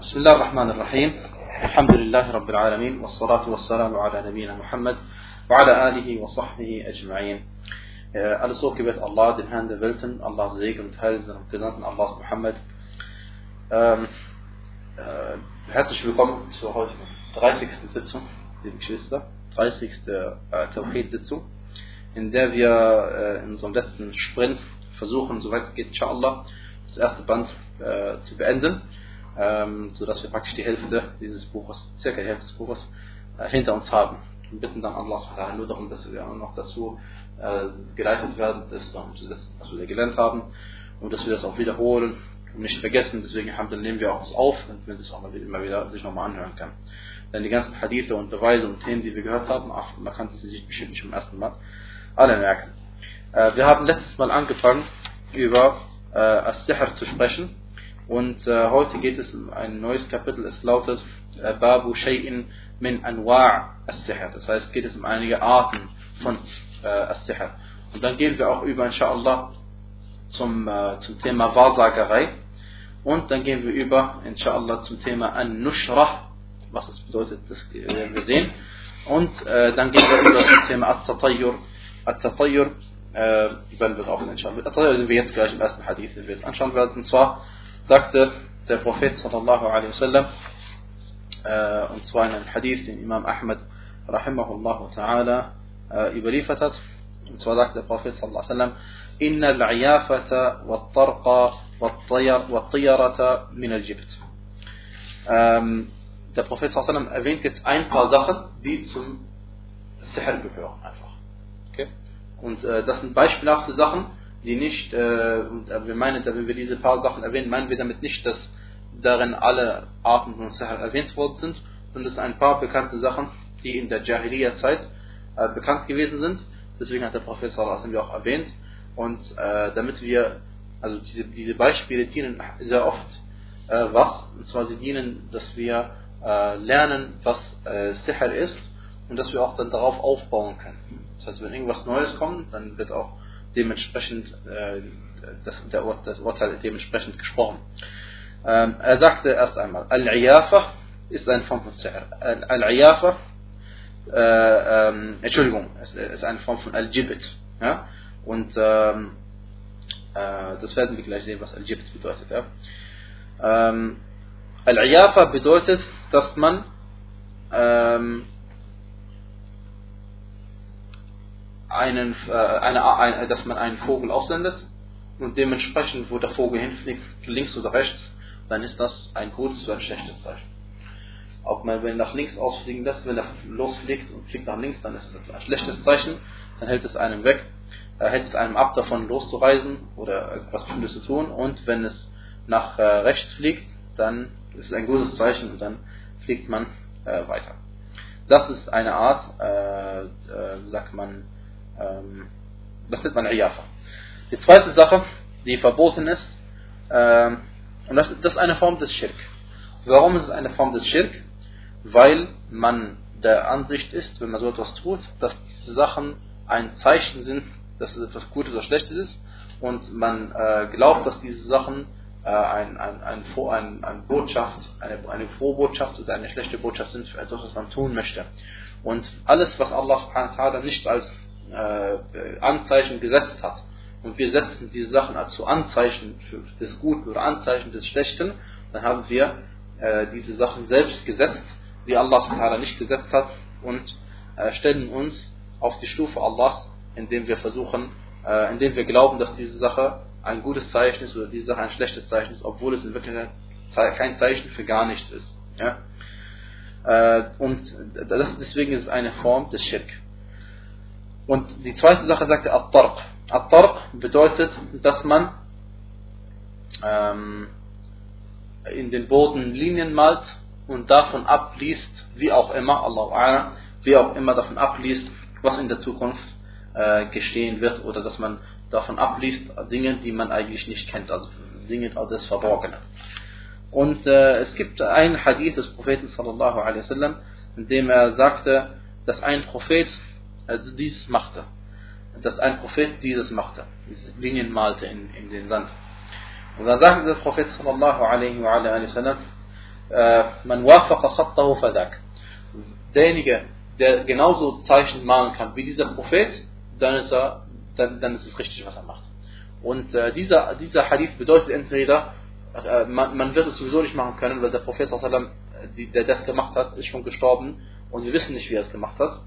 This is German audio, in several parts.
بسم الله الرحمن الرحيم الحمد لله رب العالمين والصلاة والسلام على نبينا Muhammad وعلى آله وصحبه أجمعين Alles so gebet Allah, den Herrn der Welten, Allahs Segen und Heil und Gesandten Allahs Muhammad. Ähm, äh, herzlich willkommen zur heutigen 30. Sitzung, liebe Geschwister, 30. Äh, Tawhid-Sitzung, in der wir äh, in unserem letzten Sprint versuchen, soweit es geht, inshallah, das erste Band äh, zu beenden ähm, sodass wir praktisch die Hälfte dieses Buches, circa die Hälfte des Buches, äh, hinter uns haben. Und bitten dann Allah nur darum, dass wir auch noch dazu äh, geleitet werden, das umzusetzen, was wir gelernt haben und dass wir das auch wiederholen und nicht vergessen. Deswegen dann nehmen wir auch das auf, damit man das auch mal immer wieder sich nochmal anhören kann. Denn die ganzen Hadithe und Beweise und Themen, die wir gehört haben, ach, man kann sie sich bestimmt nicht zum ersten Mal alle merken. Äh, wir haben letztes Mal angefangen, über äh, As-Sihr zu sprechen und äh, heute geht es um ein neues Kapitel. Es lautet äh, Babu Shay'in min Anwa' as-Sihr. Das heißt, geht es um einige Arten von äh, as-Sihr. Und dann gehen wir auch über, inshallah, zum, äh, zum Thema Wahrsagerei. Und dann gehen wir über, inshallah, zum Thema An-Nushrah. Was das bedeutet, das werden wir sehen. Und äh, dann gehen wir über zum Thema At-Tatayyur. At-Tatayyur äh, werden wir auch sehen, inshallah. At-Tatayyur sind wir jetzt gleich im ersten Hadith, den wir jetzt anschauen werden. Und zwar sagte der Prophet sallallahu alaihi wasallam, äh, und zwar in einem Hadith, den Imam Ahmad rahimahullah ta'ala äh, überliefert hat, und zwar sagte der Prophet sallallahu alaihi wasallam, إن العيافة والطرق والطير من الجبت. Ähm, der Prophet sallallahu alaihi wasallam erwähnt jetzt ein paar Sachen, die zum Sihr gehören einfach. Okay? Und äh, das sind beispielhafte Sachen, die nicht, äh, und wir meinen, wenn wir diese paar Sachen erwähnen, meinen wir damit nicht, dass darin alle Arten von Sahel erwähnt worden sind, sondern es sind ein paar bekannte Sachen, die in der Jahiliya-Zeit äh, bekannt gewesen sind. Deswegen hat der Prophet sallallahu alaihi auch erwähnt. Und äh, damit wir, also diese, diese Beispiele dienen sehr oft äh, was? Und zwar sie dienen, dass wir äh, lernen, was äh, Sihr ist und dass wir auch dann darauf aufbauen können. Das heißt, wenn irgendwas Neues kommt, dann wird auch dementsprechend äh, das, der, das Urteil dementsprechend gesprochen. Ähm, er sagte erst einmal, Al-Iyafa ist eine Form von Sihr. Al-Iyafa, äh, ähm, Entschuldigung, ist, ist eine Form von Al-Jibit. Ja? Und ähm, äh, das werden wir gleich sehen, was Al-Jibit bedeutet. Ja? Ähm, Al-Iyafa bedeutet, dass man ähm, einen, äh, eine, ein, dass man einen Vogel aussendet und dementsprechend, wo der Vogel hinfliegt, links oder rechts, dann ist das ein gutes oder ein schlechtes Zeichen. Ob man, wenn nach links ausfliegen lässt, wenn er losfliegt und fliegt nach links, dann ist es ein schlechtes Zeichen, dann hält es einem weg, äh, hält es einem ab, davon loszureisen oder etwas Bestimmtes zu tun und wenn es nach äh, rechts fliegt, dann ist es ein gutes Zeichen und dann fliegt man äh, weiter. Das ist eine Art, äh, äh, sagt man, das nennt man Iyafa. Die zweite Sache, die verboten ist, ähm, und das, das, ist eine Form des Schirk. Warum ist es eine Form des Schirk? Weil man der Ansicht ist, wenn man so etwas tut, dass diese Sachen ein Zeichen sind, dass es etwas Gutes oder Schlechtes ist und man äh, glaubt, dass diese Sachen äh, ein, ein, ein, ein, ein Botschaft, eine, eine frohe Botschaft oder eine schlechte Botschaft sind für etwas, was man tun möchte. Und alles, was Allah subhanahu wa ta'ala nicht als äh, Anzeichen gesetzt hat. Und wir setzen diese Sachen zu Anzeichen des Guten oder Anzeichen des Schlechten, dann haben wir äh, diese Sachen selbst gesetzt, die Allah subhanahu nicht gesetzt hat und äh, stellen uns auf die Stufe Allahs, indem wir versuchen, äh, indem wir glauben, dass diese Sache ein gutes Zeichen ist oder diese Sache ein schlechtes Zeichen ist, obwohl es in Wirklichkeit kein Zeichen für gar nichts ist. Ja? Äh, und das, deswegen ist es eine Form des Schirk. Und die zweite Sache sagte At-Tarq. At-Tarq bedeutet, dass man ähm, in den Boden Linien malt und davon abliest, wie auch immer, Allah wie auch immer davon abliest, was in der Zukunft äh, geschehen wird oder dass man davon abliest Dinge, die man eigentlich nicht kennt, also Dinge das Verborgene. Und äh, es gibt einen Hadith des Propheten sallallahu alaihi wasallam, in dem er sagte, dass ein Prophet also dieses machte. Dass ein Prophet dieses machte, diese Linien malte in, in den Sand. Und dann sagte der Prophet sallallahu alaihi wa sallam, man wafaqa khattahu fadak. Derjenige, der genauso Zeichen malen kann wie dieser Prophet, dann ist, er, dann, dann ist es richtig, was er macht. Und äh, dieser, dieser Hadith bedeutet entweder, äh, man, man, wird es sowieso nicht machen können, weil der Prophet, die, der das gemacht hat, ist schon gestorben und wir wissen nicht, wie er es gemacht hat.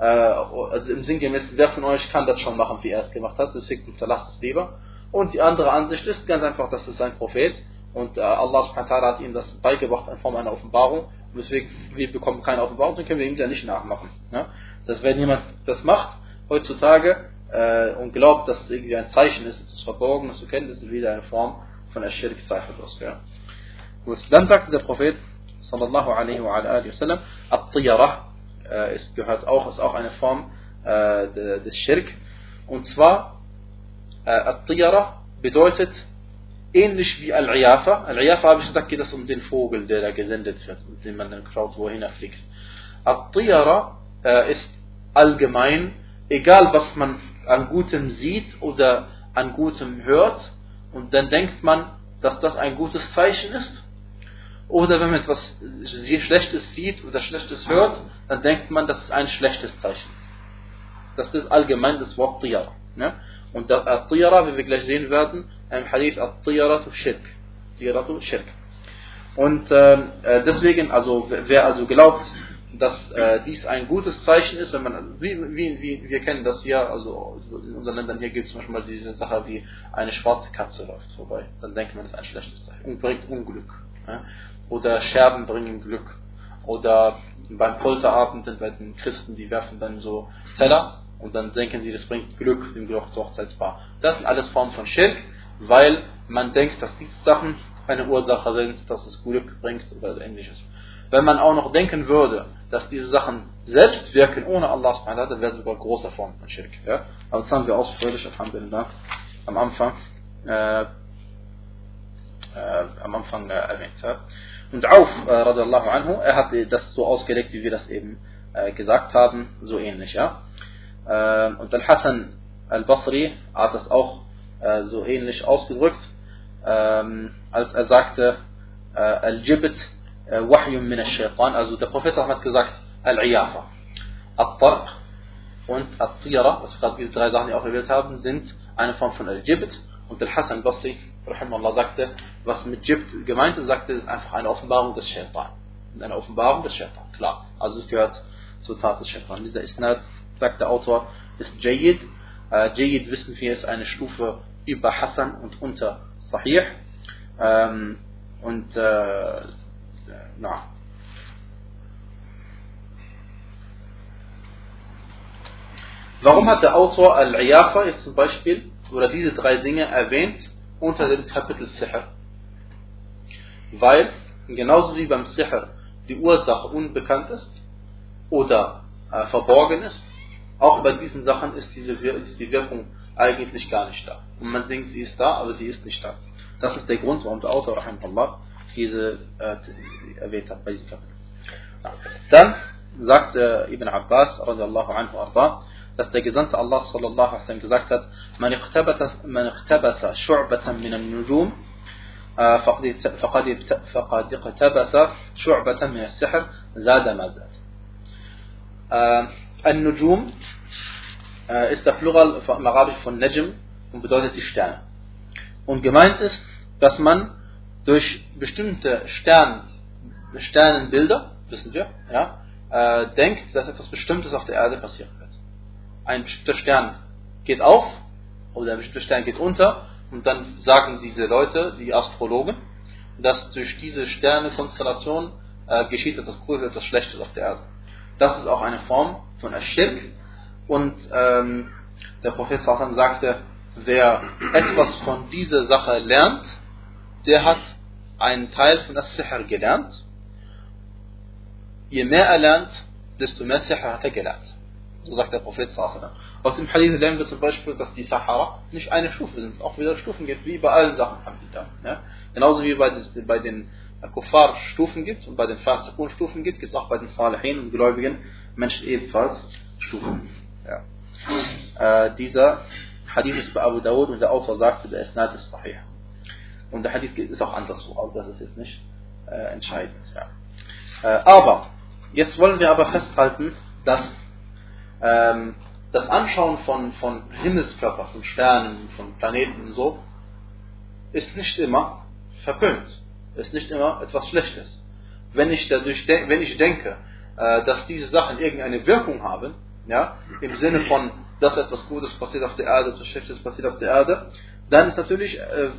Äh, also im Sinngemäß, wer von euch kann das schon machen, wie er es gemacht hat, deswegen unterlasst es lieber. Und die andere Ansicht ist ganz einfach, dass es ein Prophet und äh, Allah hat ihm das beigebracht in Form einer Offenbarung. Und deswegen, wir bekommen keine Offenbarung, dann können wir ihm ja nicht nachmachen. Ja? Das wenn jemand das macht, heutzutage, äh, und glaubt, dass es irgendwie ein Zeichen ist, etwas Verborgenes zu kennen, das ist wieder eine Form von Ashirk zweifellos. Ja? Gut. Dann sagte der Prophet, sallallahu alaihi wa alihi wasallam, At-Tiyarah, äh, ist, gehört auch, ist auch eine Form äh, des Schirk. Und zwar, äh, At-Tiyara bedeutet ähnlich wie Al-Iyafa. Al-Iyafa habe ich gesagt, geht es um den Vogel, der da gesendet wird, mit dem man dann schaut, wohin er fliegt. At-Tiyara äh, ist allgemein, egal was man an Gutem sieht oder an Gutem hört, und dann denkt man, dass das ein gutes Zeichen ist, oder wenn man etwas Schlechtes sieht oder Schlechtes hört, dann denkt man, dass es ein schlechtes Zeichen ist. Das ist allgemein das Wort Tiyara. Ne? Und Tiyara, wie wir gleich sehen werden, im Hadith At-Tiyaratu Shirk. Tiyaratu Shirk. Und ähm, äh, deswegen, also wer also glaubt, dass äh, dies ein gutes Zeichen ist, wenn man, wie, wie, wie wir kennen das hier, also in unseren Ländern hier gibt es manchmal diese Sache, wie eine schwarze Katze läuft vorbei, dann denkt man, das ist ein schlechtes Zeichen und bringt Unglück. Ja? Oder Scherben bringen Glück. Oder beim Polterabend bei den Christen, die werfen dann so Teller und dann denken sie, das bringt Glück dem Hochzeitspaar. Das sind alles Formen von Schirk, weil man denkt, dass diese Sachen eine Ursache sind, dass es Glück bringt oder ähnliches. Wenn man auch noch denken würde, dass diese Sachen selbst wirken ohne Allah, dann wäre es sogar große Form von Schirk. Ja? Aber das haben wir ausführlich, am Anfang, äh, äh, am Anfang äh, erwähnt. Ja? Und Auf, äh, radiallahu anhu, er hat das so ausgelegt, wie wir das eben äh, gesagt haben, so ähnlich, ja. Äh, und Al-Hassan al-Basri hat das auch äh, so ähnlich ausgedrückt, ähm, als er sagte, äh, Al-Jibit äh, Wahyum min al-Shaytan, also der Prophet hat gesagt, Al-Iyafa, Al-Tarq und Al-Tira, was wir gerade diese drei Sachen, die auch erwähnt haben, sind eine Form von Al-Jibit und Al-Hassan al-Basri Allah sagte, was mit Jibt gemeint ist, sagte, ist einfach eine Offenbarung des Shaitan. Eine Offenbarung des Shaitan, klar. Also es gehört zur Tat des Shaitan. Dieser Isnad, sagt der Autor, ist Jayid. Äh, Jayid wissen wir, ist eine Stufe über Hassan und unter Sahih. Ähm, und äh, na. Warum hat der Autor Al-Iyafa jetzt zum Beispiel oder diese drei Dinge erwähnt? unter dem Kapitel Sihr. Weil, genauso wie beim Sihr die Ursache unbekannt ist oder äh, verborgen ist, auch bei diesen Sachen ist, diese, ist die Wirkung eigentlich gar nicht da. Und man denkt, sie ist da, aber sie ist nicht da. Das ist der Grund, warum der Autor Allah diese äh, erwähnt hat bei diesem Kapitel. Dann sagt äh, Ibn Abbas radiallahu anhu dass der Gesandte Allah sallallahu alaihi wasallam gesagt hat, man iqtabasa, man iqtabasa shu'batan min al-nujum, فقد فقد اقتبس شعبة من السحر زاد ما زاد. النجوم ist der Plural im Arabisch von Najm und bedeutet die Sterne. Und gemeint ist, dass man durch bestimmte Stern, Sternenbilder, wissen wir, ja, äh, denkt, dass etwas Bestimmtes auf der Erde passieren wird ein bestimmter Stern geht auf oder ein bestimmter Stern geht unter und dann sagen diese Leute, die Astrologen, dass durch diese Sternekonstellation äh, geschieht etwas Gutes, etwas Schlechtes auf der Erde. Das ist auch eine Form von Aschirk und ähm, der Prophet sagte, wer etwas von dieser Sache lernt, der hat einen Teil von das Sihr gelernt. Je mehr er lernt, desto mehr Sihr hat er gelernt. So sagt der Prophet Aus dem Hadith lernen wir zum Beispiel, dass die Sahara nicht eine Stufe sind, auch wieder Stufen gibt, wie bei allen Sachen. Ja? Genauso wie bei, bei den Kuffar Stufen gibt und bei den Fasiqun Stufen gibt, gibt es auch bei den Salihin und gläubigen Menschen ebenfalls Stufen. Ja. Äh, dieser Hadith ist bei Abu Dawud und der Autor sagte, der Isnad ist sahih. Und der Hadith ist auch anderswo, aber das ist jetzt nicht äh, entscheidend. Ja. Äh, aber, jetzt wollen wir aber festhalten, dass ähm, das Anschauen von, von Himmelskörpern, von Sternen, von Planeten und so, ist nicht immer verpönt, ist nicht immer etwas Schlechtes. Wenn ich, dadurch wenn ich denke, äh, dass diese Sachen irgendeine Wirkung haben, ja, im Sinne von, dass etwas Gutes passiert auf der Erde, etwas Schlechtes passiert auf der Erde, dann ist natürlich, äh,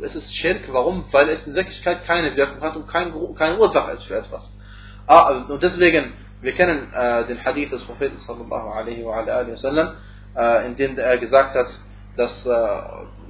es ist Schirk, warum? Weil es in Wirklichkeit keine Wirkung hat und kein, keine Ursache ist für etwas. Ah, und deswegen, wir kennen äh, den Hadith des Propheten sallallahu alaihi wa alaihi wasallam, äh, in dem er gesagt hat, dass, äh,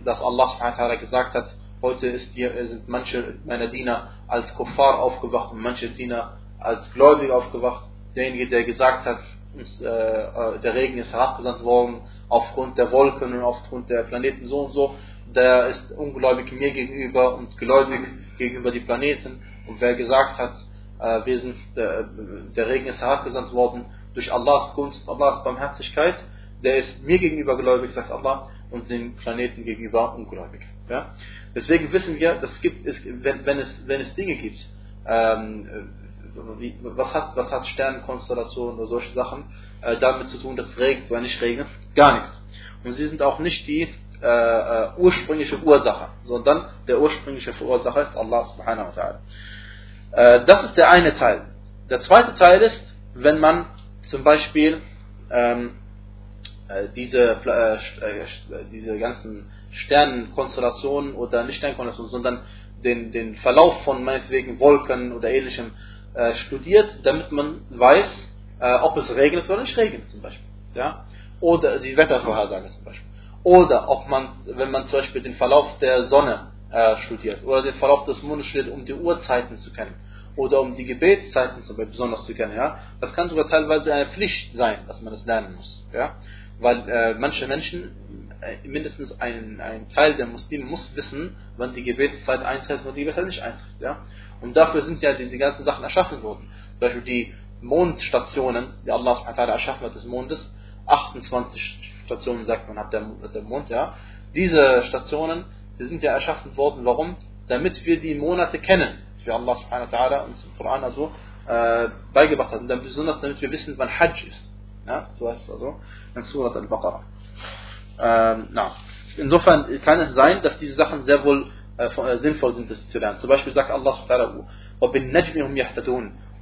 dass Allah subhanahu gesagt hat, heute ist sind manche meiner Diener als Kuffar aufgewacht und manche Diener als gläubig aufgewacht. Derjenige, der gesagt hat, äh, äh, der Regen ist herabgesandt worden aufgrund der Wolken und aufgrund der Planeten so und so, der ist ungläubig mir gegenüber und gläubig gegenüber die Planeten. Und wer gesagt hat, äh, wir sind, der, der Regen ist herabgesandt worden durch Allahs Gunst, Allahs Barmherzigkeit, der ist mir gegenüber gläubig, sagt Allah, und den Planeten gegenüber ungläubig. Ja? Deswegen wissen wir, dass es gibt, es, wenn, wenn, es, wenn es Dinge gibt, ähm, wie, was, hat, was hat Sternenkonstellationen oder solche Sachen äh, damit zu tun, dass es regnet oder nicht regnet? Gar nichts. Und sie sind auch nicht die äh, äh, ursprüngliche Ursache, sondern der ursprüngliche Verursacher ist Allah subhanahu wa ta'ala. Äh, das ist der eine Teil. Der zweite Teil ist, wenn man zum Beispiel ähm, äh, diese, äh, äh, diese ganzen Sternenkonstellationen oder nicht Sternenkonstellationen, sondern den, den Verlauf von meinetwegen Wolken oder ähnlichem äh, studiert, damit man weiß, äh, ob es regnet oder nicht regnet zum Beispiel. Ja? Oder die Wettervorhersage zum Beispiel. Oder ob man, wenn man zum Beispiel den Verlauf der Sonne äh, studiert oder den Verlauf des Mondes studiert, um die Uhrzeiten zu kennen oder um die Gebetszeiten zum Beispiel besonders zu kennen. Ja? Das kann sogar teilweise eine Pflicht sein, dass man es lernen muss. Ja? Weil äh, manche Menschen, äh, mindestens ein, ein Teil der Muslime muss wissen, wann die Gebetszeit eintritt und die Gebetszeit nicht eintritt. Ja? Und dafür sind ja diese ganzen Sachen erschaffen worden. Zum Beispiel die Mondstationen, die Allah erschaffen hat des Mondes, 28 Stationen sagt man hat der, der Mond, ja. Diese Stationen, die sind ja erschaffen worden, warum? Damit wir die Monate kennen, wie Allah subhanahu wa ta'ala uns im Koran also äh, beigebracht hat. Und dann besonders damit wir wissen, wann Hajj ist. Ja, so heißt es also in Surat al-Baqarah. Ähm, Insofern kann es sein, dass diese Sachen sehr wohl äh, äh, sinnvoll sind, das zu lernen. Zum Beispiel sagt Allah subhanahu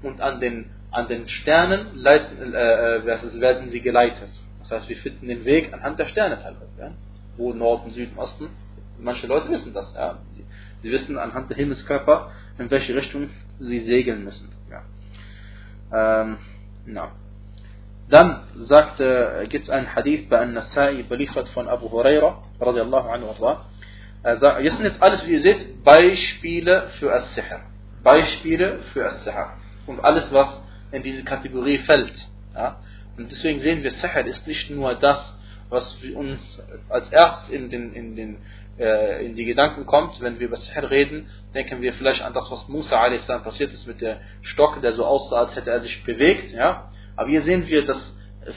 und an den, an den Sternen leiten, äh, äh werden sie geleitet. Das heißt, wir finden den Weg anhand der Sterne teilweise. Ja? Wo Norden, Süden, Osten. Manche Leute wissen das. Ja? Sie, sie wissen anhand der Himmelskörper, in welche Richtung sie segeln müssen. Ja. Ähm, no. Dann sagte, gibt es einen Hadith bei An-Nasai, überliefert von Abu Huraira, radiallahu anhu, also, jetzt sind jetzt alles, wie ihr seht, Beispiele für As-Sihr. Beispiele für As-Sihr. Und alles, was in diese Kategorie fällt. Ja? Und deswegen sehen wir, Sihr ist nicht nur das, was uns als erstes in, den, in, den, äh, in die Gedanken kommt, wenn wir über Sihr reden, denken wir vielleicht an das, was Musa a.s. passiert ist mit der Stock, der so aussah, als hätte er sich bewegt. Ja? Aber hier sehen wir, dass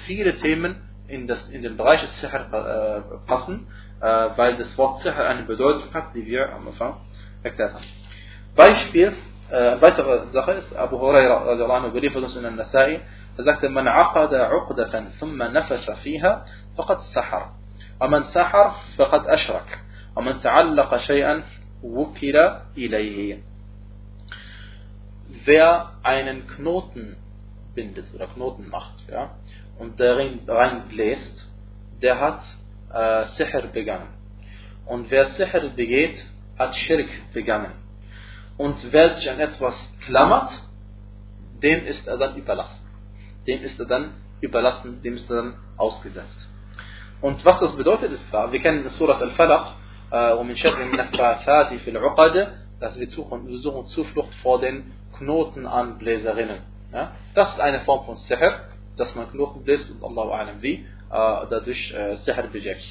viele Themen in, das, in den Bereich des Sihr äh, passen äh, weil das Wort Sihr eine Bedeutung hat, die wir am Anfang erklärt haben. Beispiel, äh, weitere Sache ist, Abu Hurairah überliefert uns in der Nasai, er sagte, man aqada uqdatan thumma nafasa fiha, faqad sahar. ومن سحر فقد أشرك ومن تعلق شيئا وكل إليه Wer einen Knoten bindet oder Knoten macht ja, und darin reinbläst, der hat äh, Sihr begangen. Und wer Sihr begeht, hat Schirk begangen. Und wer sich an etwas klammert, dem ist er dann überlassen. Dem ist er dann überlassen, dem ist er dann ausgesetzt. Und was das bedeutet, ist klar. Wir kennen Surat Al-Falaq, ومن شر النفاثات في العقد, dass wir suchen, wir suchen Zuflucht vor den Knotenanbläserinnen. Ja? Das ist eine Form von Sihr, dass man Knoten bläst und Allahu Alam wie äh, dadurch äh, Sihr bewirkt.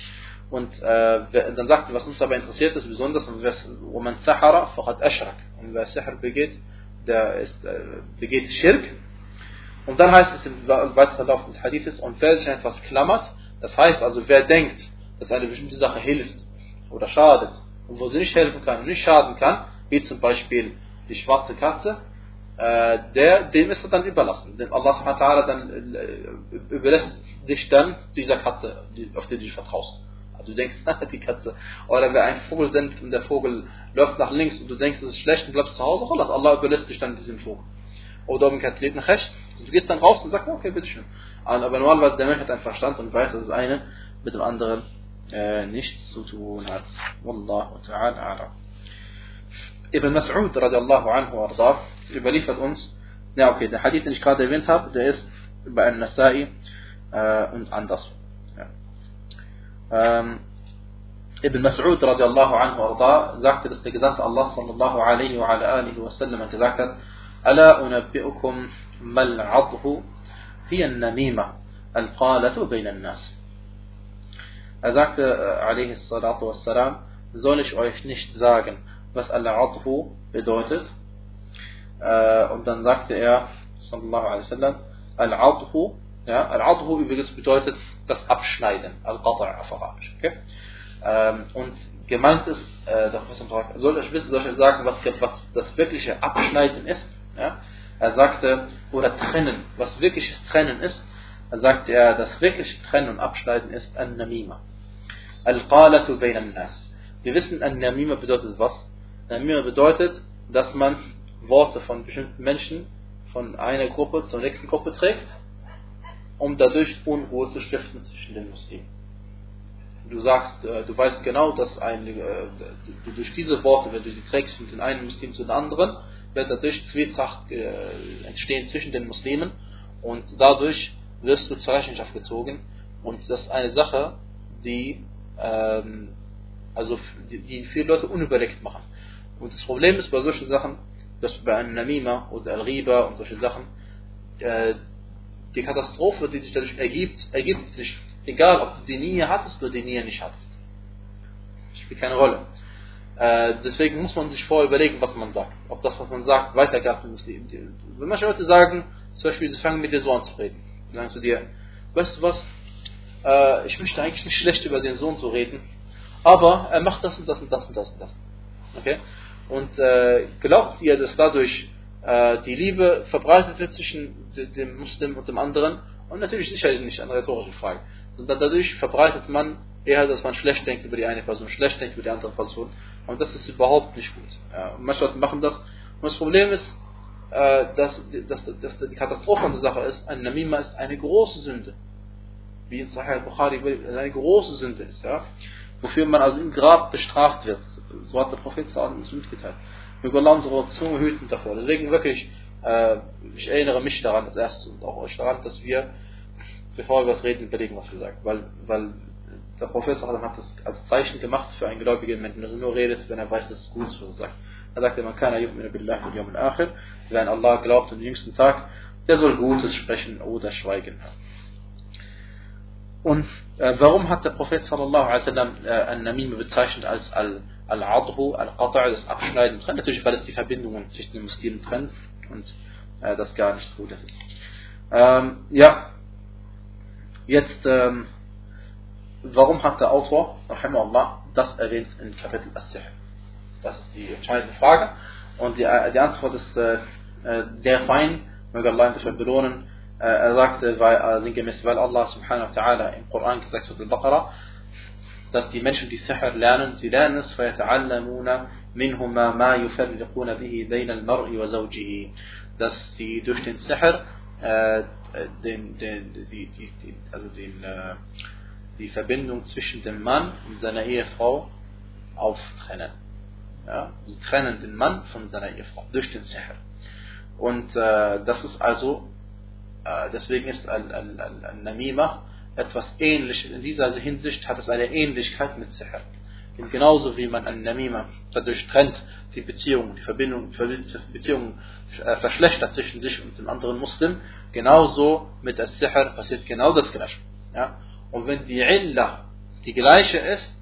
Und äh, dann sagt was uns aber interessiert ist, besonders, wenn man Sahara, faqad ashrak. Und wer Sihr begeht, der ist, äh, begeht Schirk. Und dann heißt es im weiteren Verlauf des Hadithes, und wer sich an etwas klammert, das heißt also, wer denkt, dass eine bestimmte Sache hilft oder schadet, und wo sie nicht helfen kann und nicht schaden kann, wie zum Beispiel die schwarze Katze, äh, der, dem ist er dann überlassen. Dem Allah subhanahu dann äh, überlässt dich dann dieser Katze, auf die du dich vertraust. Also du denkst, die Katze, oder wer ein Vogel sendet und der Vogel läuft nach links und du denkst, es ist schlecht und bleibst zu Hause, Allah überlässt dich dann diesem Vogel. Oder um nach rechts, du gehst dann raus und sagst, okay, bitteschön. Aber normalerweise der Mensch hat einen Verstand und weiß, dass das eine mit dem anderen äh, nichts zu tun hat. Wallahu ta'ala a'lam. Ibn Mas'ud radiallahu anhu arda, überliefert uns, ja okay, der Hadith, den ich gerade erwähnt habe, der ist bei An-Nasai äh, und anders. Ja. Ähm, Ibn Mas'ud radiallahu anhu arda sagte, dass der Gesandte Allah sallallahu alaihi wa ala alihi wa sallam gesagt hat, ألا أنبئكم هي النميمة القالة بين الناس Er sagte, salatu wassalam, soll ich euch nicht sagen, was Al-Adhu bedeutet? Und dann sagte er, sallallahu alaihi wasallam, Al-Adhu, ja, Al-Adhu übrigens bedeutet das Abschneiden, Al-Qata' auf Arabisch. Okay? Und gemeint ist, sagt, soll ich wissen, soll ich sagen, was, was das wirkliche Abschneiden ist? Ja? Er sagte, oder trennen, was wirkliches Trennen ist, er sagte er, das wirkliche Trennen und Abschneiden ist An-Namima. Al-Qalatu bain nas Wir wissen, An-Namima bedeutet was? Namima bedeutet, dass man Worte von bestimmten Menschen von einer Gruppe zur nächsten Gruppe trägt, um dadurch Unruhe zu stiften zwischen den Muslimen. Du sagst, äh, du weißt genau, dass ein, äh, du durch diese Worte, wenn du sie trägst von den einen Muslim zu den anderen, wird dadurch Zwietracht äh, entstehen zwischen den Muslimen und dadurch wirst du zur Rechenschaft gezogen. Und das ist eine Sache, die, ähm, also die, die viele Leute unüberlegt machen. Und das Problem ist bei solchen Sachen, dass bei einem Namima oder Al-Riba und solche Sachen, äh, die Katastrophe, die sich dadurch ergibt, ergibt sich, egal ob du die Nähe hattest oder die Nähe nicht hattest. Das spielt keine Rolle. Äh, deswegen muss man sich vorher überlegen, was man sagt. Ob das, was man sagt, weitergeht. Wenn manche Leute sagen, zum Beispiel, sie fangen mit dir so an zu reden. Sagen zu dir, weißt du was, äh, ich möchte eigentlich nicht schlecht über den Sohn zu reden, aber er macht das und das und das und das und das. Okay? Und äh, glaubt ihr, dass dadurch äh, die Liebe verbreitet wird zwischen dem Muslim und dem anderen? Und natürlich sicher nicht eine rhetorische Frage. Sondern dadurch verbreitet man eher, dass man schlecht denkt über die eine Person, schlecht denkt über die andere Person. Und das ist überhaupt nicht gut. Ja, manche Leute machen das. Und das Problem ist, äh, dass, dass, dass, die Katastrophe an der Sache ist, ein Namima ist eine große Sünde. Wie in Sahih al-Bukhari eine große Sünde ist. Ja? Wofür man also im Grab bestraft wird. So hat der Prophet uns mitgeteilt. Möge Allah unsere Zunge hüten davor. Deswegen wirklich, äh, ich erinnere mich daran, als erstes und auch euch daran, dass wir, bevor wir was reden, überlegen, was wir sagen. Weil, weil der Prophet hat das als Zeichen gemacht für einen gläubigen Menschen, dass er nur redet, wenn er weiß, dass es gut ist, was er sagt. Er sagte, man kann yu'minu billahi yawm al-akhir, wer an Allah glaubt und den jüngsten Tag, der soll Gutes sprechen oder schweigen. Und äh, warum hat der Prophet sallallahu alaihi wasallam äh, An-Namim bezeichnet als Al-Adhu, Al-Qata', das Abschneiden trennt? Natürlich, weil es die Verbindungen zwischen den Muslimen trennt und äh, das gar nicht so das ist. Ähm, ja, jetzt ähm, warum hat der Autor, Allah, das erwähnt in Kapitel As-Sihr? Das ist die entscheidende Frage. Und die, die Antwort ist äh, äh sehr fein, möge Allah ihn belohnen. Äh, er sagte, weil, äh, sinngemäß, weil Allah subhanahu wa ta'ala im Koran gesagt hat, Al-Baqarah, dass die Menschen, die Sihr lernen, sie lernen es, فَيَتَعَلَّمُونَ مِنْهُمَا مَا يُفَرِّقُونَ بِهِ بَيْنَ الْمَرْءِ وَزَوْجِهِ Dass sie durch den Sihr äh, den, den, die, die, die, also den, äh, die Verbindung zwischen dem Mann und seiner Ehefrau auftrennen. Ja? Sie trennen den Mann von seiner Ehefrau durch den Sihr. Und äh, das ist also, äh, deswegen ist Al-Namima etwas ähnliches. In dieser Hinsicht hat es eine Ähnlichkeit mit Sihr. Und genauso wie man Al-Namima dadurch trennt, die Beziehung, die Verbindung, Beziehung äh, verschlechtert zwischen sich und dem anderen Muslim, genauso mit der Sihr passiert genau das Gleiche. Ja? Und wenn die Illa die gleiche ist,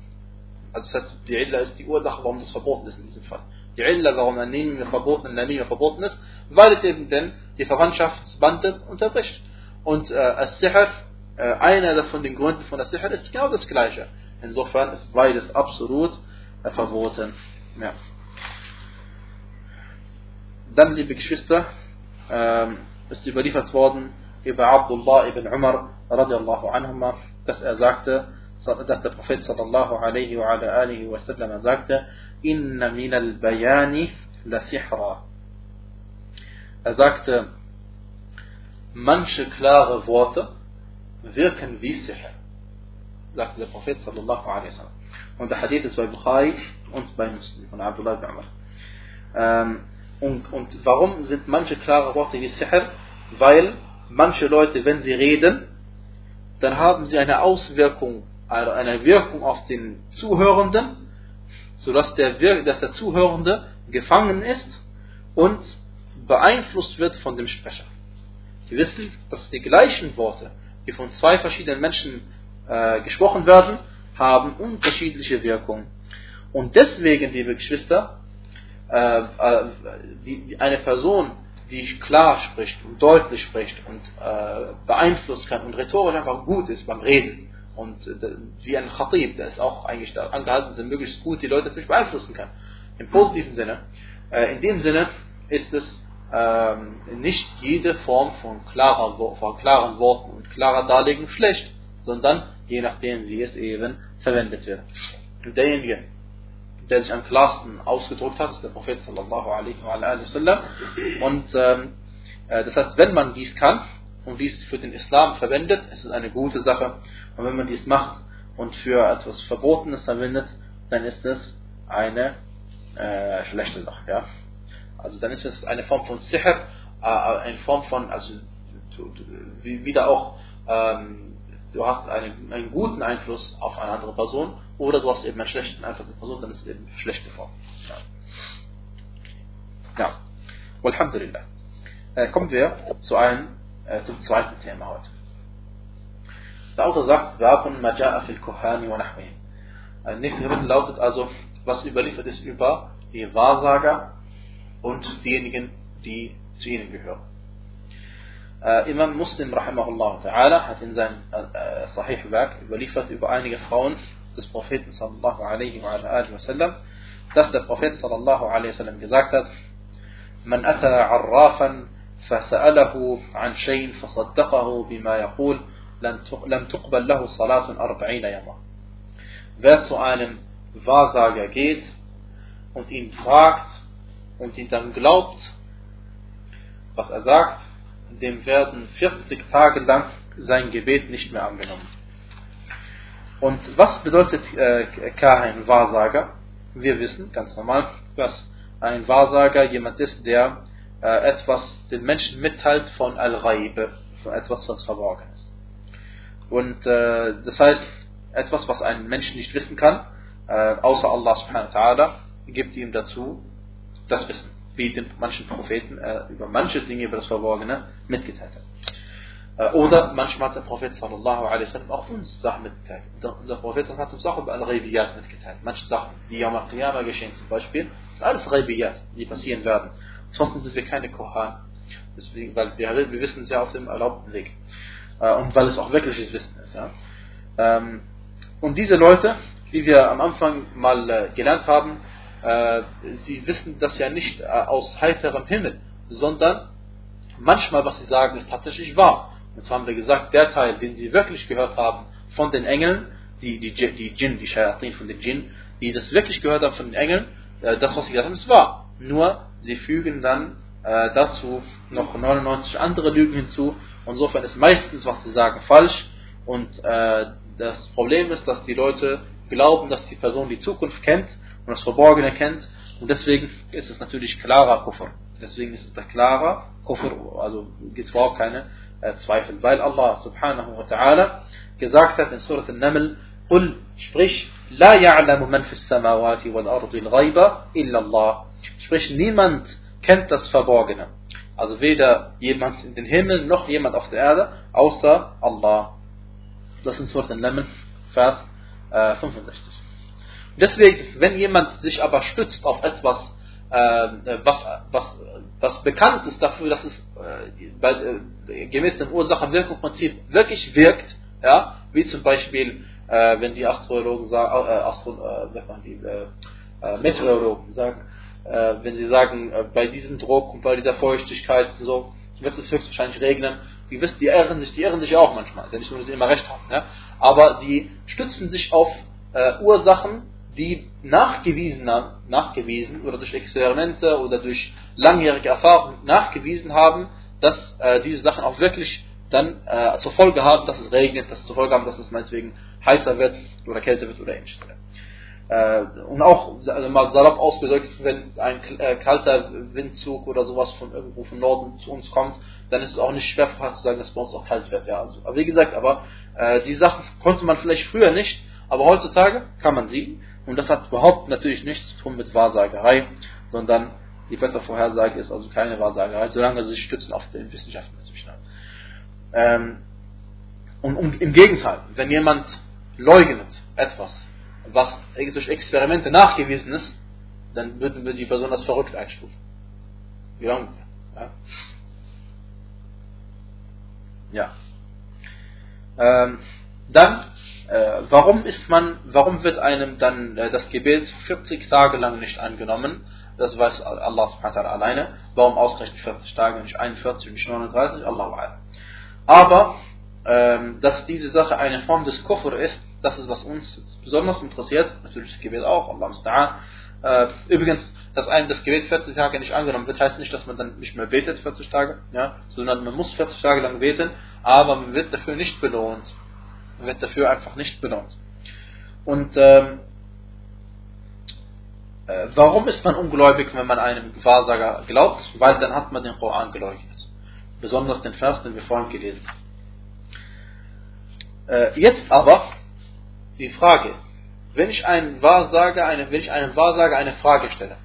also das heißt, die Illa ist die Ursache, warum das verboten ist in diesem Fall. Die Illa, warum ein Nehmen verboten, ein Namim verboten ist, weil es eben denn die Verwandtschaftsbande unterbricht. Und äh, As-Sihr, äh, einer von den Gründen von As-Sihr ist genau das gleiche. Insofern ist beides absolut äh, verboten. Ja. dann, liebe Geschwister, ähm, ist überliefert worden über Abdullah ibn Umar radiallahu anhuma, dass er sagte, dass der Prophet sallallahu alaihi wa alihi wa sallam sagte, Inna min al-bayani la sihra. Er sagte, manche klare Worte wirken wie Sihr, sagte der Prophet sallallahu alaihi wa sallam. Und der Hadith ist bei Bukhari und bei Muslim von Abdullah ibn Umar. Ähm, und, und warum sind manche klare Worte wie Sihr? Weil manche Leute, wenn sie reden, dann haben sie eine Auswirkung, also eine Wirkung auf den Zuhörenden, sodass der, dass der Zuhörende gefangen ist und beeinflusst wird von dem Sprecher. Sie wissen, dass die gleichen Worte, die von zwei verschiedenen Menschen äh, gesprochen werden, haben unterschiedliche Wirkungen. Und deswegen, liebe Geschwister, äh, äh, die, eine Person, die klar spricht und deutlich spricht und äh, beeinflussen kann und rhetorisch einfach gut ist beim Reden und äh, wie ein Khatib, der ist auch eigentlich da angehalten, dass er möglichst gut die Leute natürlich beeinflussen kann. Im positiven Sinne. Äh, in dem Sinne ist es ähm, nicht jede Form von, klarer, von klaren Worten und klarer Darlegung schlecht, sondern je nachdem, wie es eben verwendet wird. Und derjenige, der sich am klarsten ausgedrückt hat, ist der Prophet sallallahu alaihi wa sallam. Und ähm, äh, das heißt, wenn man dies kann und dies für den Islam verwendet, ist es eine gute Sache. Und wenn man dies macht und für etwas Verbotenes verwendet, dann ist es eine äh, schlechte Sache. Ja? Also dann ist es eine Form von Sihr, äh, eine Form von, also wie, wieder auch ähm, du hast einen, einen guten Einfluss auf eine andere Person oder du hast eben einen schlechten Einfluss auf eine Person, dann ist es eben schlechte Form. Ja. ja. Alhamdulillah. Äh, kommen wir zu einem, äh, zum zweiten Thema heute. Der Autor sagt, Wabun Maja'a fil Kohani wa Nahmihim. Ein nächstes Kapitel lautet also, was überliefert ist über die Wahrsager und diejenigen, die zu ihnen gehören. Äh, Imam Muslim rahimahullah ta'ala hat in seinem äh, Sahih-Werk überliefert über einige Frauen des Propheten sallallahu alaihi wa alihi wasallam, dass der Prophet sallallahu alaihi wa sallam, gesagt hat, man ata arrafan فسأله عن شيء فصدقه بما يقول لم تقبل له صلاة أربعين يوما Wer zu einem Wahrsager geht und ihn fragt und ihn dann glaubt, was er sagt, dem werden 40 Tage lang sein Gebet nicht mehr angenommen. Und was bedeutet äh, Kahin, Wahrsager? Wir wissen ganz normal, dass ein Wahrsager jemand ist, der äh, etwas den Menschen mitteilt von Al-Ghaib, von etwas, was verborgen ist. Und äh, das heißt, etwas, was ein Mensch nicht wissen kann, äh, außer Allah subhanahu wa ta'ala, gibt ihm dazu das Wissen wie den manchen Propheten äh, über manche Dinge, über das Verborgene mitgeteilt hat. Äh, oder manchmal hat der Prophet sallallahu alaihi wasallam auch uns Sachen mitgeteilt. Der, Prophet hat uns auch über Al-Raibiyat mitgeteilt. Manche Sachen, die Yom al geschehen zum Beispiel, alles Raibiyat, die passieren werden. Sonst sind wir keine Kohan. Deswegen, weil wir, wir wissen es ja auf dem erlaubten Weg. Äh, und weil es auch wirkliches Wissen ist. Ja? Ähm, und diese Leute, wie wir am Anfang mal äh, gelernt haben, äh, sie wissen das ja nicht äh, aus heiterem Himmel, sondern manchmal, was sie sagen, ist tatsächlich wahr. Und zwar haben wir gesagt, der Teil, den sie wirklich gehört haben von den Engeln, die, die, die Djinn, die Shayatin von den Djinn, die das wirklich gehört haben von den Engeln, äh, das, was sie gesagt haben, ist wahr. Nur, sie fügen dann äh, dazu noch 99 andere Lügen hinzu. Und insofern ist meistens, was sie sagen, falsch. Und äh, das Problem ist, dass die Leute glauben, dass die Person die Zukunft kennt und das Verborgene kennt. Und deswegen ist es natürlich klarer Kufr. Deswegen ist es der klarer Kufr, also gibt es überhaupt keine äh, Zweifel. Weil Allah subhanahu wa ta'ala gesagt hat in Surat al-Naml, Qul, sprich, La ya'lamu man fis samawati wal ardi al-ghaiba illa Allah. Sprich, niemand kennt das Verborgene. Also weder jemand in den Himmel noch jemand auf der Erde, außer Allah. Das ist Surat al-Naml, Vers äh, 65. Deswegen, wenn jemand sich aber stützt auf etwas, äh, äh, was, was, was bekannt ist dafür, dass es äh, bei, äh, gemäß dem Ursache-Wirkungsprinzip wirklich wirkt, ja, wie zum Beispiel äh, wenn die Astrologen sagen, äh, Astro, äh, sagt man die, äh, äh, Meteorologen sagen, äh, wenn Sie sagen, äh, bei diesem Druck und bei dieser Feuchtigkeit und so, wird es höchstwahrscheinlich regnen. Die wissen, die irren sich, die irren sich auch manchmal. Denn nicht nur, dass sie immer recht haben. Ja? Aber die stützen sich auf Ursachen, die nachgewiesen, nachgewiesen oder durch Experimente oder durch langjährige Erfahrung nachgewiesen haben, dass diese Sachen auch wirklich dann äh, zur Folge haben, dass es regnet, dass es zur Folge haben, dass es meinetwegen heißer wird oder kälter wird oder ähnliches. Äh, und auch also mal salopp ausgedrückt, wenn ein äh, kalter Windzug oder sowas von irgendwo von Norden zu uns kommt, dann ist es auch nicht schwer zu sagen, dass bei uns auch kalt wird. Ja, also, aber wie gesagt, aber äh, die Sachen konnte man vielleicht früher nicht, aber heutzutage kann man sie. Und das hat überhaupt natürlich nichts zu tun mit Wahrsagerei, sondern die Wettervorhersage ist also keine Wahrsagerei, solange sie sich stützen auf den Wissenschaften natürlich. Ähm, und um, im Gegenteil, wenn jemand leugnet etwas, was durch Experimente nachgewiesen ist, dann würden wir die Person als verrückt einstufen. Wie lange? Ja. ja. Ähm, dann, äh, warum ist man, warum wird einem dann äh, das Gebet 40 Tage lang nicht angenommen? Das weiß Allah subhanahu wa alleine. Warum ausgerechnet 40 Tage, nicht 41 und nicht 39? Allah Aber, ähm, dass diese Sache eine Form des Kufr ist, das ist, was uns besonders interessiert. Natürlich das Gebet auch, Allah musta'an. Äh, übrigens, dass einem das Gebet 40 Tage nicht angenommen wird, heißt nicht, dass man dann nicht mehr betet 40 Tage, ja, sondern man muss 40 Tage lang beten, aber man wird dafür nicht belohnt. Man wird dafür einfach nicht belohnt. Und ähm, äh, warum ist man ungläubig, wenn man einem Wahrsager glaubt? Weil dann hat man den Koran geleugnet. Besonders den Vers, den wir vorhin gelesen haben. Äh, jetzt aber die Frage wenn ich einem Wahrsager eine, wenn ich einem Wahrsager eine Frage stelle,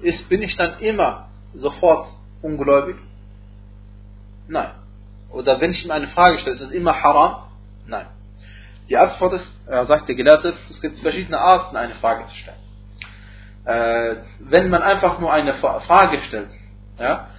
ist, bin ich dann immer sofort ungläubig? Nein. Oder wenn ich ihm eine Frage stelle, ist es immer haram? Nein. Die Antwort ist, er sagt der Gelehrte, es gibt verschiedene Arten, eine Frage zu stellen. Äh, wenn man einfach nur eine Frage stellt, ja, äh,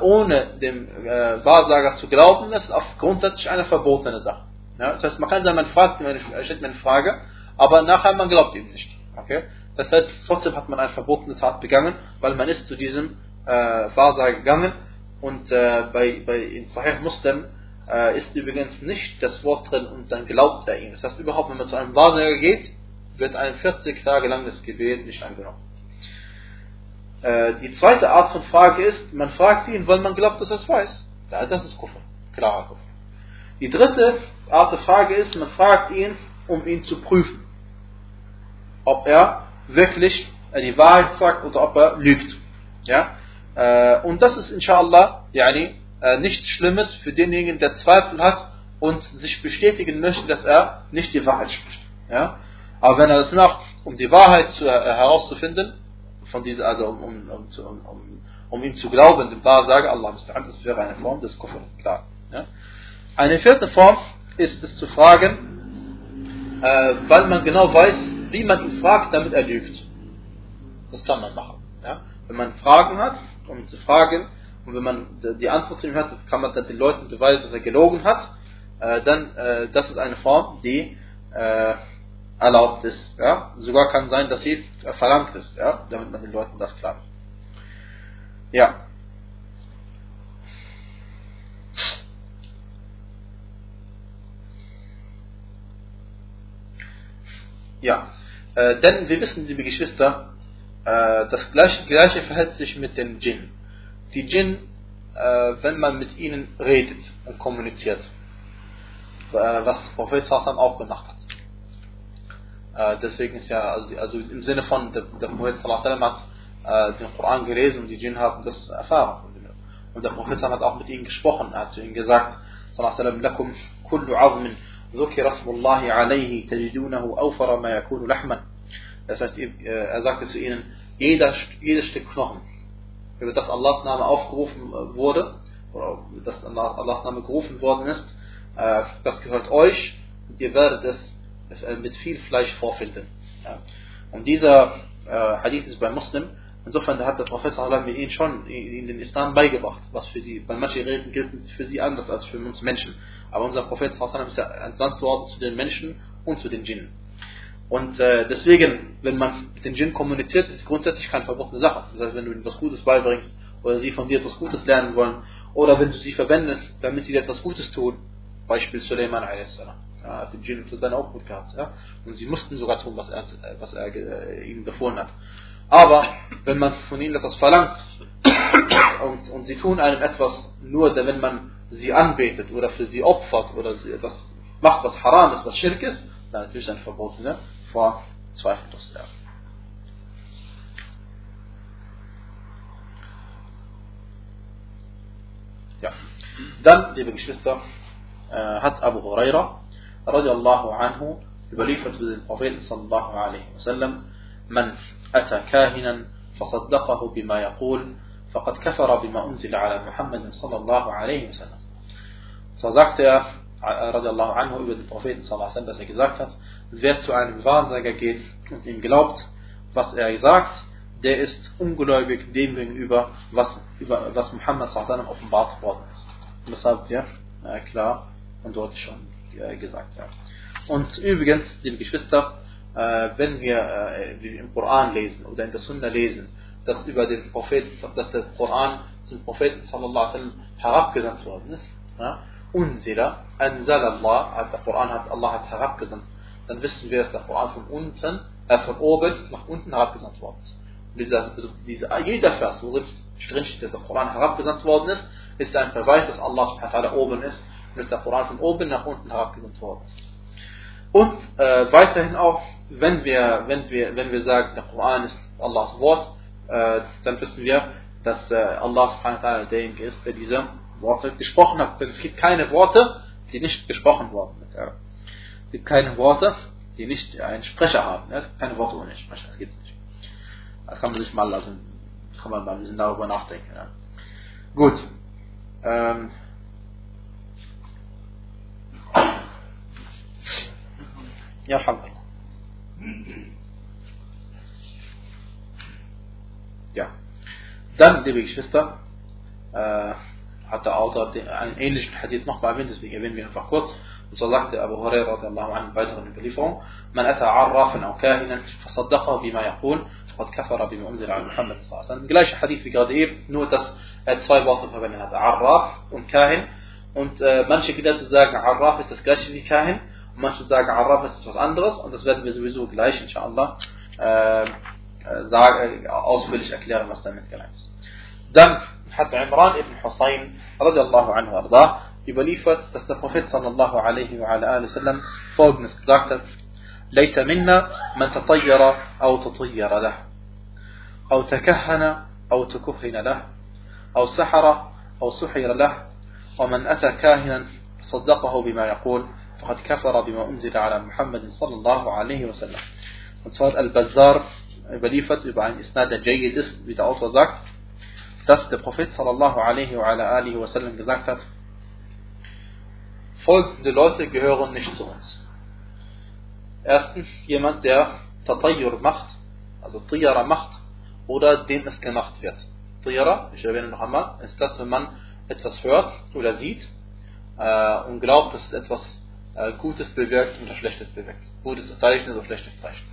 ohne dem äh, Wahrsager zu glauben, ist es grundsätzlich eine verbotene Sache. Ja, das heißt, man kann sagen, man fragt, man stellt mir eine Frage, aber nachher man glaubt ihm nicht. Okay? Das heißt, trotzdem hat man eine verbotene Tat begangen, weil man ist zu diesem äh, Wahrsager gegangen und äh, bei, bei in Sahih Muslim äh, ist übrigens nicht das Wort drin und dann glaubt er ihm. Das heißt, überhaupt, wenn man zu einem Wahrsager geht, wird ein 40 Tage langes Gebet nicht angenommen. Äh, die zweite Art von Frage ist, man fragt ihn, weil man glaubt, dass er es weiß. Das ist Kufr, klarer Kufr. Die dritte Art der Frage ist, man fragt ihn, um ihn zu prüfen, ob er wirklich die Wahrheit sagt oder ob er lügt. Ja? Äh, und das ist inshallah yani, äh, nichts Schlimmes für denjenigen, der Zweifel hat und sich bestätigen möchte, dass er nicht die Wahrheit spricht. Ja? Aber wenn er das macht, um die Wahrheit zu, äh, herauszufinden, von dieser, also um, um, um, um, um ihm zu glauben, dem Wahrsager, Allah das wäre eine Form des Kufr, klar. Ja? Eine vierte Form ist es zu fragen, äh, weil man genau weiß, wie man ihn fragt, damit er lügt. Das kann man machen. Ja? Wenn man Fragen hat, um zu fragen, und wenn man die Antwort ihm hat, kann man dann den Leuten beweisen, dass er gelogen hat, äh, dann äh, das ist eine Form, die äh, erlaubt ist. Ja? Sogar kann sein, dass sie verlangt ist, ja? damit man den Leuten das klar. Ja. Ja, äh, denn wir wissen, liebe Geschwister, äh, das gleiche, gleiche verhält sich mit den Djinn. Die Djinn, äh, wenn man mit ihnen redet und kommuniziert, äh, was Prophet Satan auch gemacht hat. Äh, deswegen ist ja, also, also, im Sinne von, der, der Prophet Sallallahu hat äh, den Koran gelesen und die Djinn haben das erfahren. Und der Prophet hat auch mit ihnen gesprochen, er hat zu ihnen gesagt, Sallallahu Alaihi Wasallam, lakum kullu azmin ذكر اسم الله عليه تجدونه أوفر ما يكون لحما Das heißt, er sagte zu ihnen, jeder, jedes Stück Knochen, über das Allahs Name aufgerufen wurde, oder das Allahs Name gerufen worden ist, das gehört euch und ihr werdet es mit viel Fleisch vorfinden. Und dieser Hadith ist bei Muslim, insofern hat der Prophet mit ihnen schon in den Islam beigebracht, was für sie, bei manchen Reden gilt es für sie anders als für uns Menschen. Aber unser Prophet ist ja entsandt worden zu den Menschen und zu den Djinnen. Und äh, deswegen, wenn man mit den Djinn kommuniziert, ist es grundsätzlich keine verbotene Sache. Das heißt, wenn du ihnen etwas Gutes beibringst oder sie von dir etwas Gutes lernen wollen oder wenn du sie verwendest, damit sie dir etwas Gutes tun, Beispiel Suleiman a.s. Ja, hat den Djinn für seine auch gut gehabt. Ja? Und sie mussten sogar tun, was er, was er äh, ihnen befohlen hat. Aber wenn man von ihnen etwas verlangt und, und sie tun einem etwas nur, wenn man sie anbetet oder für sie opfert oder sie etwas macht, was haram ist, was schirk ist, dann natürlich ein Verbotene vor zweifellos ja. ja. Dann, liebe Geschwister, äh, hat Abu Huraira radiallahu anhu überliefert für den Propheten sallallahu alaihi wasallam, man أتى كاهنا فصدقه بما يقول فقد كفر بما أنزل على محمد صلى الله عليه وسلم. So sagt er, radiallahu anhu, über den Propheten sallallahu alaihi dass er gesagt hat, wer zu einem Wahrsager geht und ihm glaubt, was er sagt, der ist ungläubig dem gegenüber, was, über, was Muhammad sallallahu alaihi offenbart worden ist. Und das habt ihr äh, klar und deutlich schon äh, gesagt. Ja. Und übrigens, liebe Geschwister, äh, wenn wir äh, im Koran lesen oder in der Sunna lesen, dass über den Propheten, dass der Koran zum Propheten sallallahu alaihi herabgesandt worden ist, ja, Unsila, Anzalallah, hat der Koran hat Allah hat herabgesandt, dann wissen wir, dass der Koran von unten, äh, von oben nach unten herabgesandt worden ist. Und dieser, dieser, jeder Vers, wo drin steht, dass der Koran herabgesandt worden ist, ist ein Beweis, dass Allah subhanahu oben ist dass der Koran von oben nach unten herabgesandt worden ist. Und äh, weiterhin auch, wenn wir, wenn, wir, wenn wir sagen, der Koran ist Allahs Wort, äh, dann wissen wir, dass äh, Allah derjenige ist, der diese Worte gesprochen hat. Denn es gibt keine Worte, die nicht gesprochen worden sind. Ja. Es gibt keine Worte, die nicht einen Sprecher haben. Ja. Es gibt keine Worte ohne Sprecher. Das gibt es nicht. Das kann man sich mal lassen, kann man mal ein bisschen darüber nachdenken. Ja. Gut. Ähm, Alhamdulillah. Ja. Dann, liebe Geschwister, äh, hat der Autor einen ähnlichen Hadith noch erwähnt, deswegen erwähnen wir einfach kurz. Und so sagte Abu Hurairah radiallahu anhu in weiteren Überlieferungen, Man ata arrafan au kahinan fasaddaqahu bima yaqul, faqad kafara bima unzila an Muhammad sallallahu alaihi Gleicher Hadith wie gerade eben, nur dass er zwei Worte verwendet hat, Arraf und Kahin. Und äh, manche Gelehrte sagen, Arraf ist das gleiche wie Kahin. Manche sagen, Araf ist etwas anderes und das werden wir sowieso gleich, inshallah, äh, äh äh, ausführlich erklären, was damit gemeint ist. Dann hat Imran ibn Hussein radiallahu anhu arda überliefert, dass der Prophet sallallahu alaihi wa ala sallam folgendes gesagt hat, ليس منا من تطير أو تطير له أو تكهن أو تكهن له أو سحر أو سحر له ومن أتى كاهنا صدقه بما يقول فقد كفر بما أنزل على محمد صلى الله عليه وسلم. Und zwar hat Al-Bazzar überliefert über einen Isnad, der Jayyid ist, wie der Autor sagt, dass der Prophet sallallahu alaihi wa alihi wasallam gesagt hat, folgende Leute gehören nicht zu uns. Erstens jemand, der Tatayyur macht, also Tiyara macht, oder dem es gemacht wird. Tiyara, ich erwähne noch einmal, ist das, wenn man etwas hört oder sieht äh, und glaubt, dass es etwas äh, Gutes bewirkt oder Schlechtes bewirkt. Gutes Zeichen oder Schlechtes Zeichen.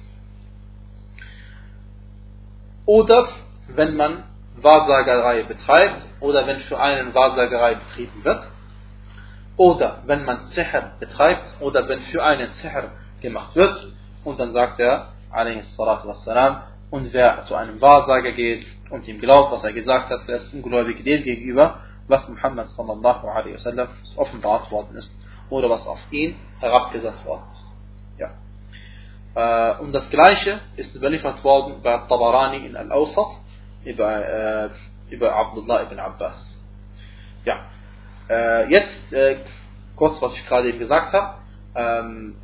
Oder wenn man Wahrsagerei betreibt oder wenn für einen Wahrsagerei betrieben wird. Oder wenn man Sihr betreibt oder wenn für einen Sihr gemacht wird. Und dann sagt er, wassalam, und wer zu einem Wahrsager geht und ihm glaubt, was er gesagt hat, der ist ungläubig dem gegenüber, was Muhammad sallallahu alaihi wasallam offenbart worden ist oder was auf ihn herabgesetzt worden ist. Ja. Äh, und das gleiche ist überliefert worden bei Tabarani in Al-Awsat über, äh, über Abdullah ibn Abbas. Ja. Äh, jetzt äh, kurz, was ich gerade eben gesagt habe. Ähm,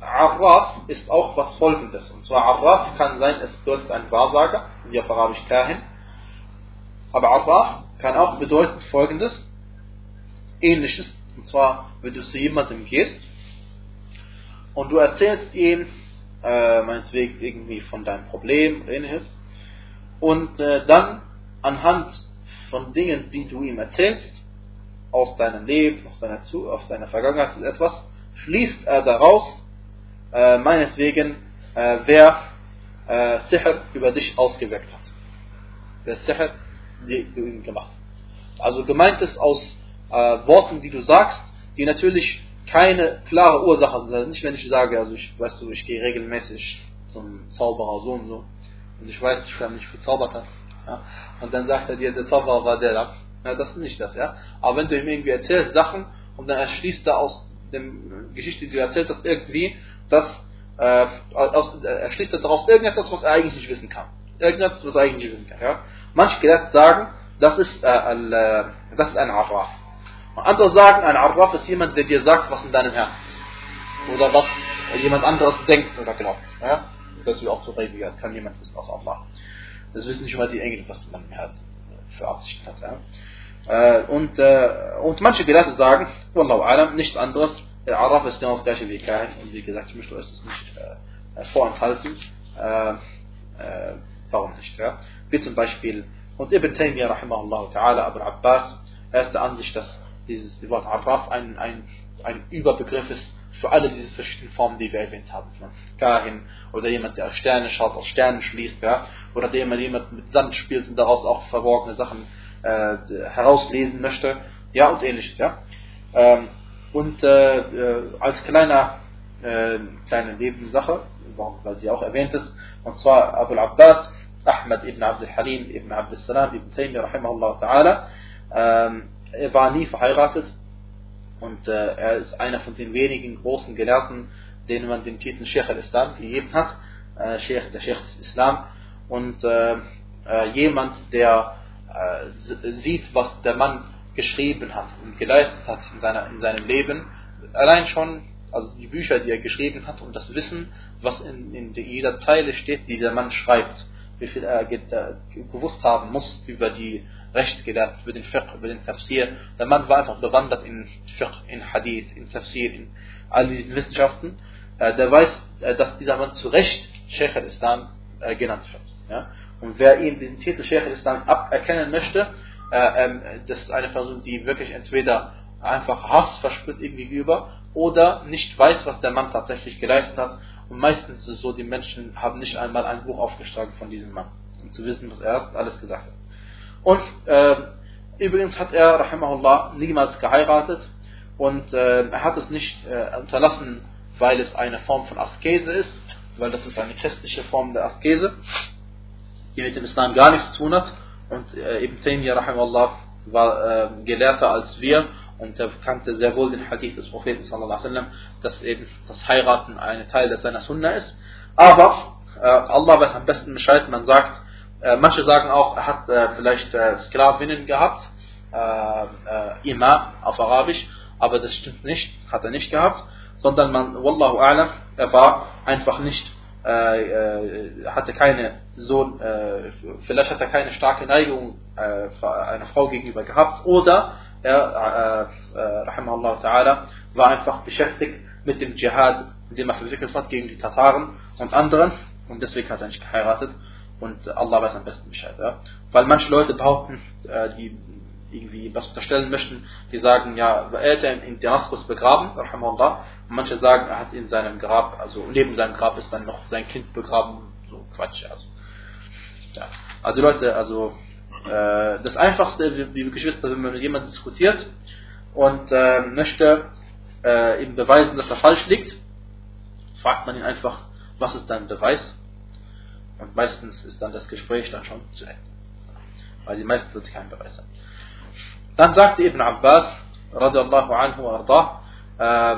Arraf ist auch was folgendes. Und zwar Arraf kann sein, es bedeutet ein Wahrsager, wie auf Arabisch Kahin. Aber Arraf kann auch bedeuten folgendes. Ähnliches und zwar, wenn du zu jemandem gehst und du erzählst ihm, äh, meinetwegen irgendwie von deinem Problem oder ähnliches, und äh, dann anhand von Dingen, die du ihm erzählst, aus deinem Leben, aus deiner, aus deiner Vergangenheit etwas, schließt er daraus, äh, meinetwegen, äh, wer äh, Sihr über dich ausgeweckt hat. Wer Sihr gemacht hat. Also gemeint ist aus äh, Worten, die du sagst, die natürlich keine klare Ursache haben. Nicht, wenn ich sage, also ich, weißt du, ich gehe regelmäßig zum Zauberer so und so und ich weiß, dass er mich verzaubert hat. Ja? Und dann sagt er dir, der Zauberer war der da. Ja, das ist nicht das, ja. Aber wenn du ihm irgendwie erzählst Sachen und dann erschließt er aus der Geschichte, die du erzählt hast, irgendwie, dass äh, aus, er schließt daraus irgendetwas, was er eigentlich nicht wissen kann. Irgendetwas, was er eigentlich nicht wissen kann. Ja? Manche Gelehrte sagen, das ist, äh, äh, das ist ein Arraf. Und andere sagen, ein Arraf ist jemand, der dir sagt, was in deinem Herzen ist. Oder was jemand anderes denkt oder glaubt. Ja? Dazu auch zu reden, kann jemand wissen, was Allah. Das wissen nicht immer die Engel, was in deinem Herzen für Absichten hat. Ja? Äh, und, äh, und manche Gelehrte sagen, Wallahu alam, nichts anderes. Der Araf ist genau das gleiche wie Kahin. Und wie gesagt, ich möchte euch das nicht äh, vorenthalten. Äh, äh, warum nicht? Ja? Wie zum Beispiel, und Ibn Taymiyyah, rahimahullah ta'ala, Abu Abbas, er ist der Ansicht, dass dieses Wort Araf ein, ein, ein Überbegriff ist für alle diese verschiedenen Formen, die wir erwähnt haben. Von Kahin oder jemand, der auf Sterne schaut, aus Sternen schließt, ja? oder der jemand mit Sand spielt und daraus auch verborgene Sachen äh, herauslesen möchte, ja, und ähnliches, ja. Ähm, und äh, äh, als kleiner, äh, kleine Nebensache, weil sie auch erwähnt ist, und zwar Abu al-Abbas, Ahmad ibn Abdul Halim ibn Abdul Salam ibn Taymiyyah rahimahullah ta'ala, ähm, er war nie verheiratet. Und äh, er ist einer von den wenigen großen Gelehrten, denen man den Titel Sheikh al-Islam gegeben hat, äh, Sheikh, der Sheikh des Islam. Und äh, äh, jemand, der äh, sieht, was der Mann geschrieben hat und geleistet hat in, seiner, in seinem Leben, allein schon, also die Bücher, die er geschrieben hat und das Wissen, was in, in jeder Zeile steht, die der Mann schreibt, wie viel er gewusst haben muss über die Rechtsgelehrten, über den Fiqh, über den Tafsir. Der Mann war einfach bewandert in Fiqh, in Hadith, in Tafsir, in all diesen Wissenschaften. Äh, der weiß, äh, dass dieser Mann zu Recht Sheikh al-Islam genannt wird. Und wer ihn diesen Titel Sheikh al-Islam aberkennen möchte, äh, ähm, das ist eine Person, die wirklich entweder einfach Hass verspürt ihm gegenüber oder nicht weiß, was der Mann tatsächlich geleistet hat. Und meistens ist es so, die Menschen haben nicht einmal ein Buch aufgeschlagen von diesem Mann, um zu wissen, was er alles gesagt hat. Und äh, übrigens hat er, rahimahullah, niemals geheiratet und äh, er hat es nicht äh, unterlassen, weil es eine Form von Askese ist, weil das ist eine christliche Form der Askese die mit dem Islam gar nichts zu tun hat. Und äh, Ibn Taymiyyah rahimahullah war äh, gelehrter als wir und er kannte sehr wohl den Hadith des Propheten sallallahu alaihi dass eben das Heiraten ein Teil seiner Sunna ist. Aber äh, Allah weiß am besten Bescheid, man sagt, äh, manche sagen auch, er hat äh, vielleicht äh, Sklavinnen gehabt, äh, äh, Ima auf Arabisch, aber das stimmt nicht, hat er nicht gehabt, sondern man, Wallahu a'lam, er war einfach nicht hatte keine so, vielleicht hat er keine starke Neigung einer Frau gegenüber gehabt oder er, äh, äh, rahimahullah ta'ala, war einfach beschäftigt mit dem Dschihad, den er verwickelt hat gegen die Tataren und anderen und deswegen hat er nicht geheiratet und Allah weiß am besten Bescheid. Ja? Weil manche Leute behaupten, äh, die irgendwie was unterstellen möchten, die sagen, ja, er ist ja in Damaskus begraben, und manche sagen, er hat in seinem Grab, also neben seinem Grab ist dann noch sein Kind begraben, so Quatsch, also. Ja. Also Leute, also äh, das Einfachste, liebe Geschwister, wenn man mit jemandem diskutiert und äh, möchte äh, ihm beweisen, dass er falsch liegt, fragt man ihn einfach, was ist dein Beweis? Und meistens ist dann das Gespräch dann schon zu Ende. Weil die meisten wird keinen Beweis haben. Dann sagte Ibn Abbas, radiallahu anhu arda, äh,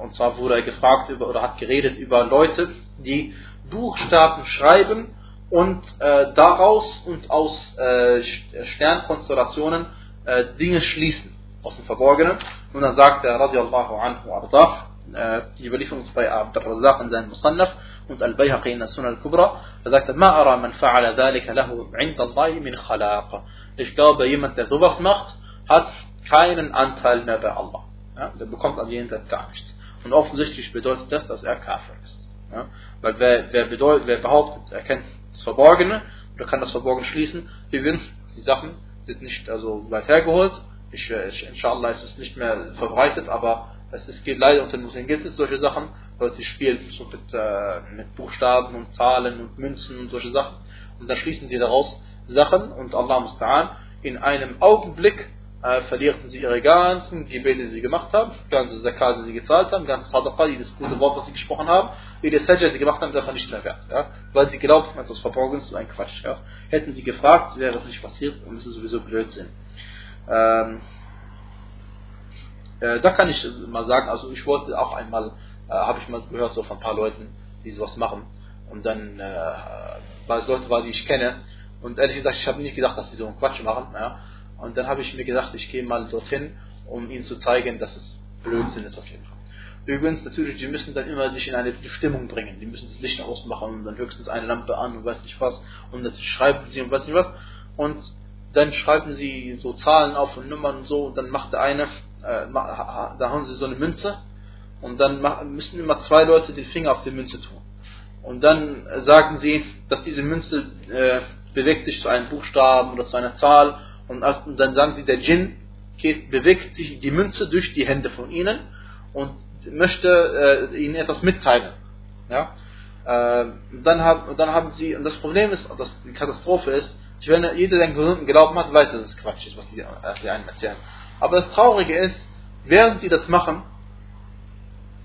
und zwar wurde er gefragt über, oder hat geredet über Leute, die Buchstaben schreiben und äh, daraus und aus äh, Sternkonstellationen äh, Dinge schließen, aus dem Verborgenen. Und dann sagt er, radiallahu anhu arda, äh, die Überlieferung ist bei Abd al-Razak in seinem Musannaf und Al-Bayhaqi in der Sunnah al-Kubra, er sagt, ma ara man fa'ala dhalika lahu 'inda Allah min khalaq. Ich glaube, jemand, der sowas macht, hat keinen Anteil mehr bei Allah. Ja, der bekommt an jenseits gar nichts. Und offensichtlich bedeutet das, dass er Kafir ist. Ja, weil wer, wer, bedeutet, wer behauptet, er kennt das Verborgene oder kann das Verborgene schließen, übrigens, die Sachen sind nicht also weit hergeholt. Ich, ich, inshallah ist es nicht mehr verbreitet, aber Es, es geht leider unter den Muslimen gibt es solche Sachen, Leute spielen so mit, äh, mit Buchstaben und Zahlen und Münzen und solche Sachen. Und dann schließen sie daraus Sachen und Allah musta'an, in einem Augenblick äh, verlieren sie ihre ganzen Gebete, die sie gemacht haben, ganze Zakat, die sie gezahlt haben, ganze Sadaqa, jedes gute Wort, was sie gesprochen haben, jedes Sajjah, die sie gemacht haben, ist einfach nicht mehr wert. Ja? Weil sie glaubten, etwas Verborgenes ist ein Quatsch. Ja? Hätten sie gefragt, wäre es nicht passiert und es ist sowieso Blödsinn. Ähm, äh, da kann ich mal sagen, also ich wollte auch einmal, äh, habe ich mal gehört so von ein paar Leuten, die sowas machen. Und dann, äh, weil es Leute waren, die ich kenne. Und ehrlich gesagt, ich habe nicht gedacht, dass sie so einen Quatsch machen. Ja? Und dann habe ich mir gedacht, ich gehe mal dorthin, um ihnen zu zeigen, dass es Blödsinn ist auf jeden Fall. Übrigens, natürlich, die müssen dann immer sich in eine Stimmung bringen. Die müssen das Licht ausmachen und dann höchstens eine Lampe an und weiß nicht was. Und natürlich schreiben sie und weiß nicht was. Und dann schreiben sie so Zahlen auf und Nummern und so. Und dann macht der eine, äh, da haben sie so eine Münze. Und dann müssen immer zwei Leute den Finger auf die Münze tun. Und dann sagen sie, dass diese Münze äh, bewegt sich zu einem Buchstaben oder zu einer Zahl und, dann sagen sie, der Djinn bewegt sich die Münze durch die Hände von ihnen und möchte äh, ihnen etwas mitteilen. Ja? Äh, dann, hab, dann haben sie, und das Problem ist, dass die Katastrophe ist, wenn jeder, der einen gesunden Glauben hat, weiß, dass es Quatsch ist, was die, äh, die einen erzählen. Aber das Traurige ist, während sie das machen,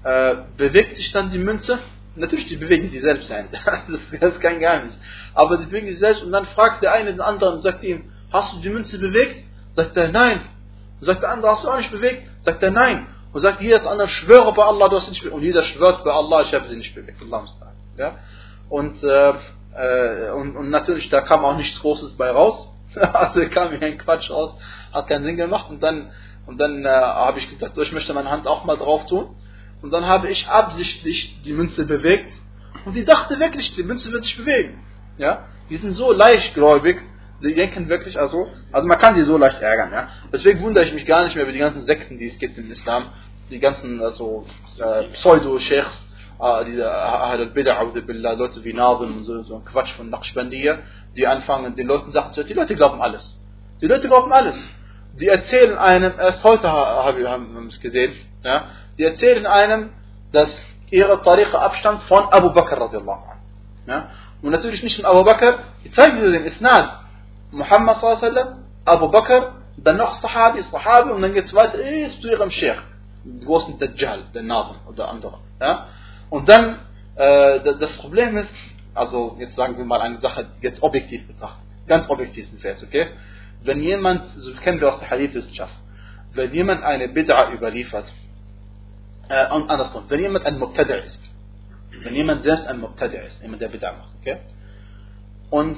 äh, bewegt sich dann die Münze. Natürlich, die bewegen sie selbst ein. das ist kein Geheimnis. Aber die bewegen sich selbst und dann fragt der eine den anderen und sagt ihm, hast du die Münze bewegt? Sagt er, nein. Sagt der andere, hast du auch nicht bewegt? Sagt er, nein. Und sagt jeder das andere, schwöre bei Allah, du hast sie nicht bewegt. Und jeder schwört bei Allah, ich habe sie nicht bewegt. Ja? Und, äh, äh, und, und natürlich, da kam auch nichts Großes bei raus. also kam hier ein Quatsch raus, hat keinen Sinn gemacht. Und dann, und dann äh, habe ich gesagt, ich möchte meine Hand auch mal drauf tun. Und dann habe ich absichtlich die Münze bewegt. Und die dachte wirklich, die Münze wird sich bewegen. Ja? Die sind so leichtgläubig, die denken wirklich, also, also man kann die so leicht ärgern, ja. Deswegen wundere ich mich gar nicht mehr über die ganzen Sekten, die es gibt im Islam, die ganzen also, äh, Pseudo-Sheikhs, äh, diese Ahl Bid'ah Leute wie Nazim und so, so ein Quatsch von Naqshbandiya, die anfangen, den Leuten Sachen zu erzählen. Die Leute glauben alles. Die Leute glauben alles. Die erzählen einem, erst heute haben wir es gesehen, ja, die erzählen einem, dass ihre Tariqa abstammt von Abu Bakr radiallahu anhu. Ja? Und natürlich nicht von Abu Bakr, die zeigen dir den Isnad. Muhammad sallam, Abu Bakr, dann noch Sahabi, Sahabi und dann geht es weiter, ist zu ihrem Sheikh, den großen Dajjal, der Naden oder andere. Ja? Und dann, äh, das Problem ist, also jetzt sagen wir mal eine Sache, jetzt objektiv betrachtet, ganz objektiv sind wir jetzt, okay? Wenn jemand, so kennen wir aus der Hadith-Wissenschaft, wenn jemand eine Bid'a überliefert, äh, und andersrum, wenn jemand ein Muqtada ist, wenn jemand selbst ein Muqtada ist, jemand der Bid'a macht, okay? Und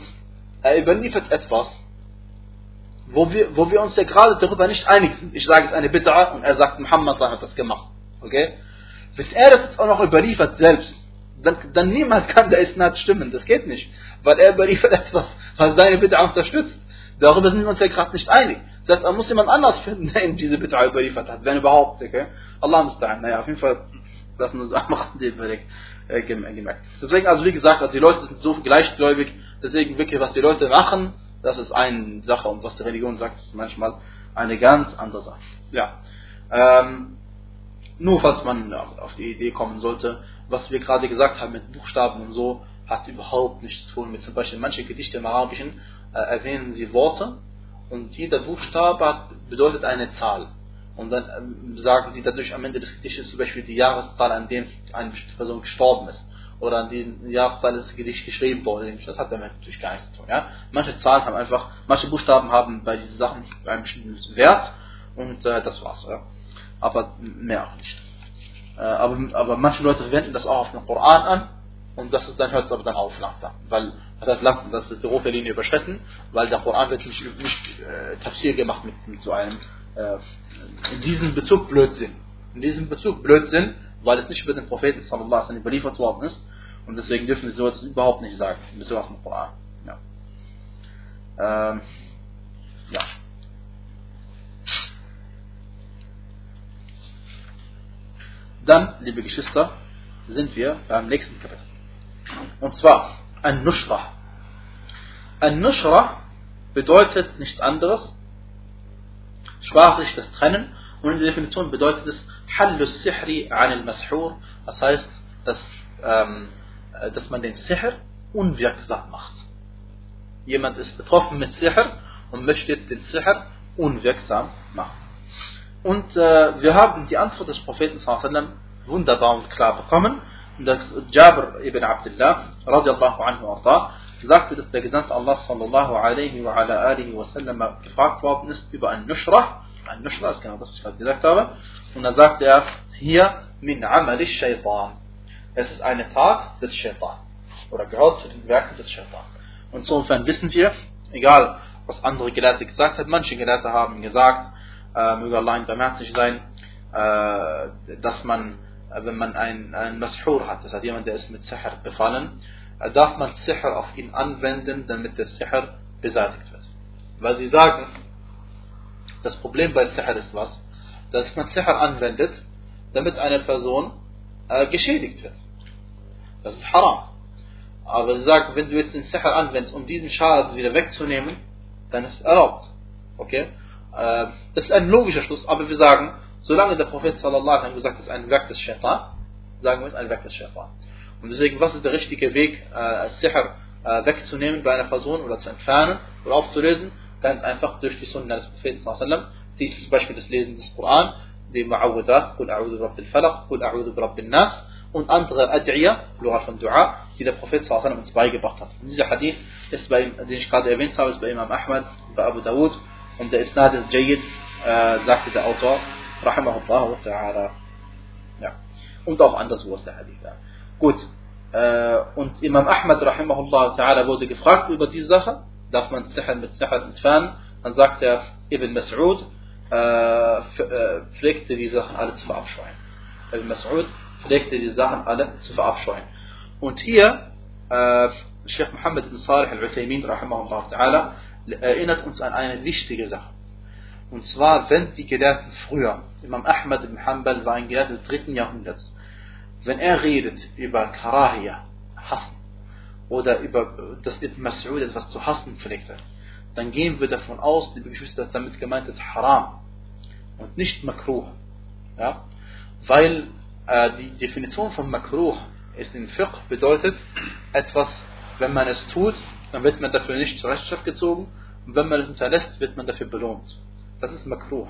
er überliefert etwas, wo wir, wo wir uns ja gerade darüber nicht einig sind. Ich sage es eine Bitte und er sagt, Muhammad hat das gemacht. Okay? Wenn er das jetzt auch noch überliefert selbst, dann, dann niemals kann der Isnad stimmen. Das geht nicht. Weil er überliefert etwas, was seine Bitte unterstützt. Darüber sind wir uns ja gerade nicht einig. Das heißt, er muss jemand anders finden, der ihm diese Bitte überliefert hat, wenn überhaupt. Okay? Allah muss da. Naja, auf jeden Fall lassen uns einfach den Überblick äh, gemerkt. Deswegen, also wie gesagt, also die Leute sind so gleichgläubig, deswegen wirklich, was die Leute machen, das ist eine Sache und was die Religion sagt, ist manchmal eine ganz andere Sache. Ja. Ähm, nur falls man auf die Idee kommen sollte, was wir gerade gesagt haben mit Buchstaben und so, hat überhaupt nichts zu tun mit zum Beispiel manche Gedichte im Arabischen äh, erwähnen sie Worte und jeder Buchstabe hat, bedeutet eine Zahl. Und dann ähm, sagen sie dadurch am Ende des Gedichtes zum Beispiel die Jahreszahl, an dem eine bestimmte Person gestorben ist. Oder an diesem Jahreszahl ist Gedicht geschrieben worden. Das hat damit natürlich gar nichts zu tun. Ja? Manche Zahlen haben einfach, manche Buchstaben haben bei diesen Sachen einen bestimmten Wert und äh, das war's. Ja? Aber mehr auch nicht. Äh, aber, aber manche Leute wenden das auch auf den Koran an und das ist, dann hört es aber dann auf langsam. Weil, das heißt langsam, das ist die rote Linie überschritten, weil der Koran wird nicht, nicht äh, Tafsir gemacht mit, mit so einem äh, in diesem Bezug Blödsinn. In diesem Bezug Blödsinn, weil es nicht über den Propheten sallallahu alaihi wasallam überliefert worden ist. Und deswegen dürfen wir so etwas überhaupt nicht sagen, Bezug auf den Koran. Ja. Ähm, ja. Dann, liebe Geschwister, sind wir beim nächsten Kapitel. Und zwar ein Nushra. Ein Nushra bedeutet nichts anderes sprachlich das Trennen und in der Definition bedeutet es Hallus Sihri anil Mashur, das heißt, dass, ähm, dass man den Sihr unwirksam macht. Jemand ist betroffen mit Sihr und möchte jetzt den Sihr unwirksam machen. Und äh, wir haben die Antwort des Propheten sallam, wunderbar und klar bekommen. Und das Jabir ibn Abdullah, radiallahu anhu arda, sagte, dass der Gesandte Allah sallallahu alaihi wa ala alihi wa sallam gefragt worden ist über ein Nushra. Ein Nushra ist genau das, was ich gerade gesagt habe. Und dann sagte er, hier min amali shaitan. Es ist eine Tat des Shaitan. Oder gehört zu den Werken des Shaitan. Und insofern wissen wir, egal was andere Gelehrte gesagt haben, manche Gelehrte haben gesagt, äh, möge Allah barmherzig sein, äh, dass man, äh, wenn man einen, einen Mashur hat, das heißt jemand, der ist mit Sihr befallen, äh, darf man Sihr auf ihn anwenden, damit der Sihr beseitigt wird. Weil sie sagen, das Problem bei Sihr ist was? Dass man Sihr anwendet, damit eine Person äh, geschädigt wird. Das ist haram. Aber sie sagen, wenn du jetzt den Sihr anwendest, um diesen Schaden wieder wegzunehmen, dann ist es erlaubt. Okay? Äh, das ist ein logischer Schluss, aber wir sagen, solange der Prophet sallallahu alaihi gesagt, es ist ein Werk des Shaitan, sagen wir es ein Werk des Shaitan. Und deswegen, was ist der richtige Weg, äh, Sihr äh, wegzunehmen bei einer Person oder zu entfernen oder aufzulösen? Dann einfach durch die Sunna des Propheten wasallam. Sie zum Beispiel das Lesen des Koran, die Ma'awudat, Qul a'udhu rabbil falaq, Qul a'udhu rabbil nas und andere Ad'iyah, Plural von Dua, die der Prophet alaihi uns beigebracht hat. Und dieser Hadith ist bei, den ich gerade erwähnt habe, ist bei Imam Ahmad, bei Abu Dawud und der Isnad ist Jayyid, äh, sagte der Autor, Rahimahullah ta'ala. Ja. Und auch anderswo ist der Hadith. Ja. Gut. Äh, und Imam Ahmad, Rahimahullah ta'ala, wurde gefragt über diese Sache. Darf man Sihr mit Sihr entfernen? Dann sagt er, Ibn Mas'ud äh, äh, pflegte die Sachen alle zu verabscheuen. Ibn Mas'ud pflegte die Sachen alle zu verabscheuen. Und hier, äh, Sheikh Muhammad ibn Salih al-Uthaymin, rahimahullah ta'ala, erinnert uns an eine wichtige Sache. Und zwar, wenn die Gelehrten früher, Imam Ahmad ibn Hanbal war ein Gelehrter des dritten Jahrhunderts, wenn er redet über Karahia, Hassen, oder über das Ibn Mas'ud etwas zu hassen pflegte, dann gehen wir davon aus, liebe Geschwister, dass damit gemeint ist Haram und nicht Makruh. Ja? Weil äh, die Definition von Makruh ist in Fiqh bedeutet etwas, wenn man es tut, dann wird man dafür nicht zur Rechenschaft gezogen und wenn man es unterlässt, wird man dafür belohnt. Das ist Makruh.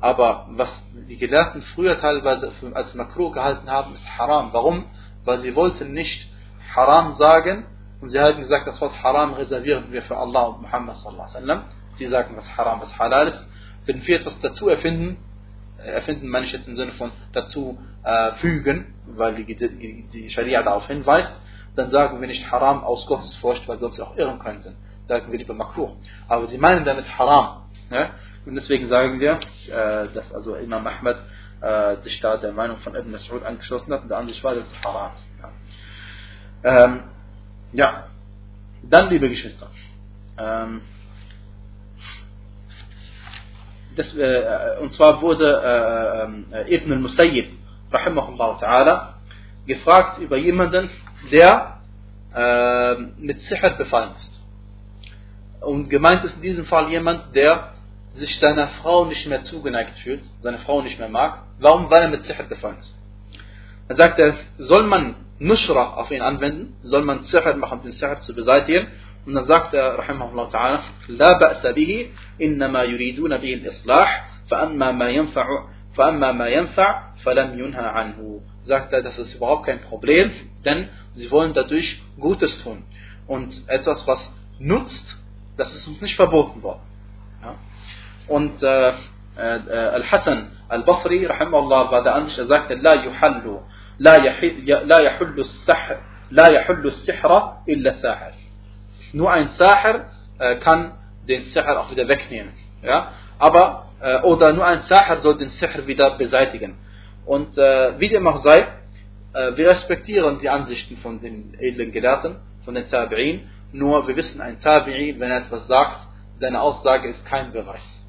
Aber was die Gelehrten früher teilweise als Makruh gehalten haben, ist Haram. Warum? Weil sie wollten nicht Haram sagen und sie haben gesagt, das Wort Haram reservieren wir für Allah und Muhammad sallallahu alaihi. Sie sagen, was Haram, was Halal ist. Wenn wir etwas dazu erfinden, äh, erfinden manche jetzt im Sinne von dazu äh, fügen, weil die, die, die Scharia darauf hinweist, dann sagen wir nicht Haram aus Gottes Furcht, weil wir uns auch irren könnten. Sagen wir lieber Makruh. Aber sie meinen damit Haram. Ja? Und deswegen sagen wir, äh, dass also Imam Ahmad äh, sich da der Meinung von Ibn Mas'ud angeschlossen hat und der Ansicht war, dass es Haram. Ja. Ähm, ja. Dann, liebe Geschwister, ähm, das, äh, und zwar wurde äh, äh, Ibn al-Musayyib, rahimahullah ta'ala, gefragt über jemanden, der äh, mit Sicher befallen ist. Und gemeint ist in diesem Fall jemand, der sich seiner Frau nicht mehr zugeneigt fühlt, seine Frau nicht mehr mag. Warum? Weil er mit Sihr befallen ist. Dann sagt er, soll man Nushra auf ihn anwenden? Soll man Sihr machen, um den Sihr zu beseitigen? Und dann sagt er, rahimahullah ta'ala, لا بأس به إنما يريدون به الإصلاح فأما ما ينفع فأما ما ينفع فلم ينهى عنه sagt er, das ist überhaupt kein Problem, denn sie wollen dadurch Gutes tun. Und etwas, was nutzt, das ist uns nicht verboten worden. Ja? Und äh, äh, Al-Hassan Al-Basri, rahimahullah, war der Ansicht, er sagte, لا يحل لا يحل لا يحل السحر لا يحل السحر إلا الساحر. Nur ein Sahir äh, kann den Sihr auch wieder wegnehmen. Ja? Aber, äh, oder nur ein Sahir soll den Sihr wieder beseitigen. Und äh, wie dem auch sei, äh, wir respektieren die Ansichten von den edlen Gelehrten, von den Tabi'in, nur wir wissen, ein Tabi'i, wenn er etwas sagt, seine Aussage ist kein Beweis.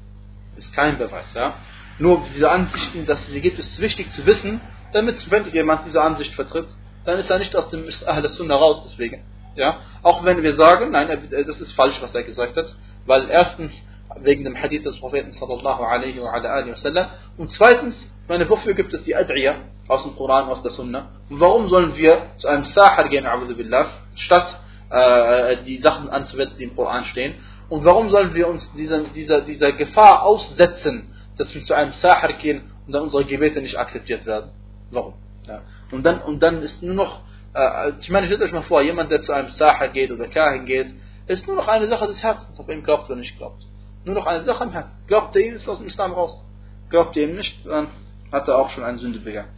Ist kein Beweis, ja. Nur diese Ansichten, dass sie gibt, ist wichtig zu wissen, damit, wenn jemand diese Ansicht vertritt, dann ist er nicht aus dem Ahl Sunnah raus, deswegen. Ja? Auch wenn wir sagen, nein, das ist falsch, was er gesagt hat, weil erstens wegen dem Hadith des Propheten sallallahu alaihi wa sallam und zweitens, meine, wofür gibt es die Ad'iyah aus dem Koran, aus der Sunna? Und warum sollen wir zu einem Sahar gehen, billah, statt äh, die Sachen anzuwenden, die im Koran stehen? Und warum sollen wir uns dieser, dieser, dieser Gefahr aussetzen, dass wir zu einem Sahar gehen und dann unsere Gebete nicht akzeptiert werden? Warum? Ja. Und, dann, und dann ist nur noch, äh, ich meine, stellt euch mal vor, jemand, der zu einem Sahar geht oder Kahin geht, ist nur noch eine Sache des Herzens, ob er ihm glaubt oder nicht glaubt. Nur noch eine Sache im Herzen. Glaubt er ihm, ist aus dem Islam raus. Glaubt er ihm nicht, dann hat er auch schon eine Sünde begangen.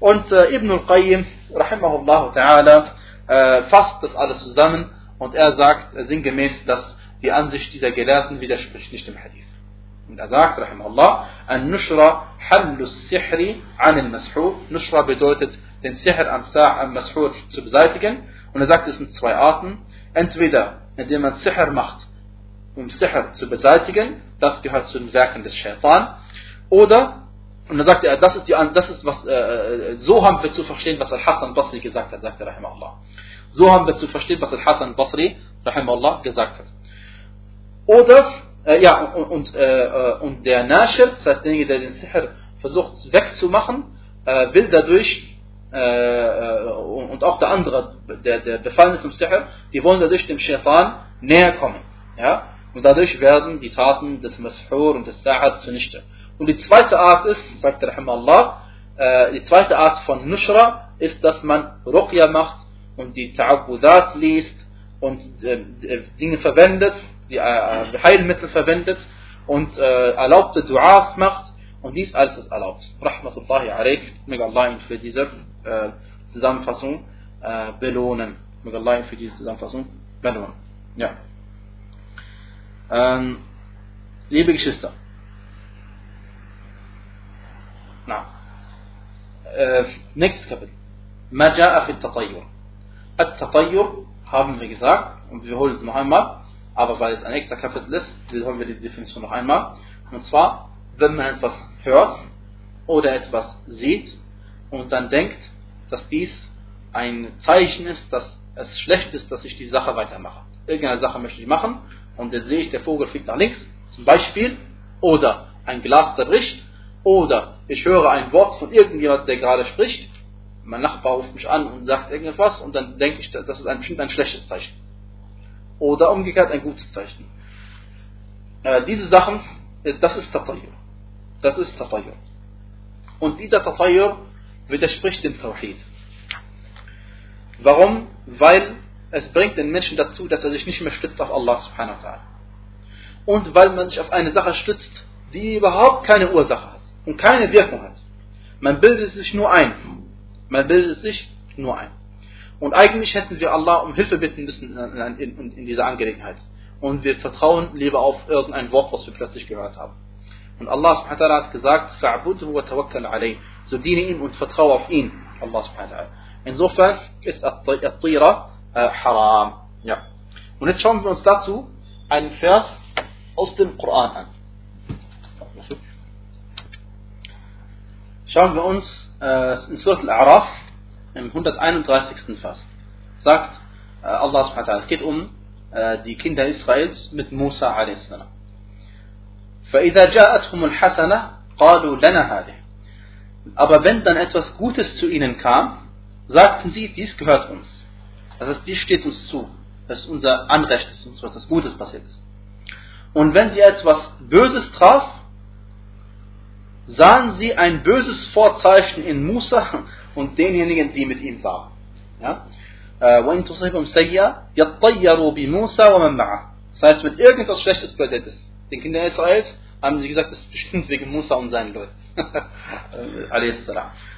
Und äh, Ibn al-Qayyim, rahimahullah ta'ala, äh, fasst das alles zusammen und er sagt äh, sinngemäß, dass die Ansicht dieser Gelehrten widerspricht nicht dem Hadith. Und er sagt, rahimahullah, an Nushra hallus sihri an al-Mashur. Nushra bedeutet, den Sihr am, am Mashur zu beseitigen. Und er sagt, es sind zwei Arten. Entweder, indem man Sihr macht, um Sihr zu beseitigen, das gehört zu den Werken des Shaitan. Oder und dann sagt er, das ist, die, das ist was, äh, so haben wir zu verstehen, was Al-Hassan Basri gesagt hat, sagt er, rahimahullah. So haben wir zu verstehen, was Al-Hassan Basri, rahimahullah, gesagt hat. Oder, äh, ja, und, und, äh, und der Nashir, das heißt derjenige, der den Sihr versucht wegzumachen, äh, will dadurch, äh, und auch der andere, der, der befallen ist im Sihr, die wollen dadurch dem Shaitan näher kommen. Ja? Und dadurch werden die Taten des Mashur und des Sa'ad zunichte. Und die zweite Art ist, sagt der Allah, äh, die zweite Art von Nushra ist, dass man Ruqya macht und die Ta'abudat liest und äh, Dinge verwendet, die äh, Heilmittel verwendet und äh, erlaubte Duas macht und dies alles ist erlaubt. Rahmatullahi alaik, möge Allah ihn für diese äh, Zusammenfassung äh, belohnen. Möge Allah ihn für diese Zusammenfassung belohnen. Ja. Ähm, liebe Geschwister, نعم nächstes Kapitel ما جاء في التطير التطير haben wir gesagt und wir wiederholen es noch einmal aber weil es ein extra Kapitel ist wiederholen wir die Definition noch einmal. Und zwar wenn man etwas hört oder etwas sieht und dann denkt dass dies ein Zeichen ist dass es schlecht ist dass ich die Sache weitermache. Irgendeine Sache möchte ich machen und dann sehe ich der Vogel fliegt nach links zum Beispiel oder ein Glas zerbricht oder ich höre ein Wort von irgendjemand, der gerade spricht, mein Nachbar ruft mich an und sagt irgendetwas und dann denke ich, das ist ein, bestimmt ein schlechtes Zeichen. Oder umgekehrt ein gutes Zeichen. Äh, diese Sachen, das ist Tatayur. Das ist Tatayur. Und dieser Tatayur widerspricht dem Tawhid. Warum? Weil es bringt den Menschen dazu, dass er sich nicht mehr stützt auf Allah subhanahu wa ta'ala. Und weil man sich auf eine Sache stützt, die überhaupt keine Ursache hat und keine Wirkung hat. Man bildet sich nur ein. Man bildet sich nur ein. Und eigentlich hätten wir Allah um Hilfe bitten müssen in, in, in dieser Angelegenheit. Und wir vertrauen lieber auf irgendein Wort, was wir plötzlich gehört haben. Und Allah subhanahu wa ta'ala hat gesagt, wa tawakkal alayh. So diene ihm und vertraue auf ihn. Allah subhanahu wa ta'ala. Insofern ist At-Tira äh, haram. Ja. Und jetzt schauen wir uns dazu einen Vers aus dem Koran an. Schauen wir uns äh, in Surat Al-A'raf im 131. Vers. Sagt äh, Allah subhanahu wa ta'ala, es geht um äh, die Kinder Israels mit Musa a.s. فإذا جاءتهم الحسنة قالوا لنا هذه aber wenn dann etwas Gutes zu ihnen kam, sagten sie, dies gehört uns. Also dies steht uns zu. Das ist unser Anrecht, dass uns etwas Gutes passiert ist. Und wenn sie etwas Böses traf, sahen sie ein böses Vorzeichen in Musa und denjenigen, die mit ihm waren. Ja? وَإِن تُصِبْهُمْ سَيِّئَةٌ يَطَّيَّرُوا بِمُوسَى وَمَنْ مَعَهُ Das heißt, wenn irgendwas Schlechtes passiert ist, den Kindern Israels, haben sie gesagt, das ist bestimmt wegen Musa und seinen Leuten.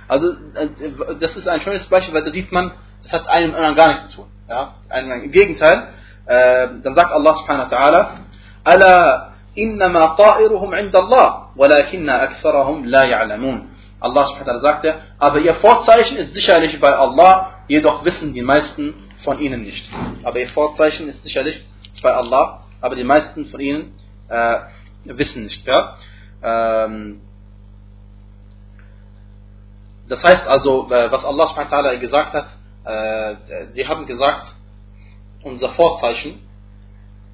also, das ist ein schönes Beispiel, weil da sieht man, das hat einem anderen gar nichts zu tun. Ja? Im Gegenteil, äh, dann sagt Allah subhanahu wa ta'ala, أَلَا إنما طائرهم عند الله ولكن أكثرهم لا يعلمون Allah subhanahu sagte, aber ihr Vorzeichen ist sicherlich bei Allah, jedoch wissen die meisten von ihnen nicht. Aber ihr Vorzeichen ist sicherlich bei Allah, aber die meisten von ihnen äh, wissen nicht. Ja? Ähm, das heißt also, äh, was Allah subhanahu gesagt hat, äh, sie haben gesagt, unser Vorzeichen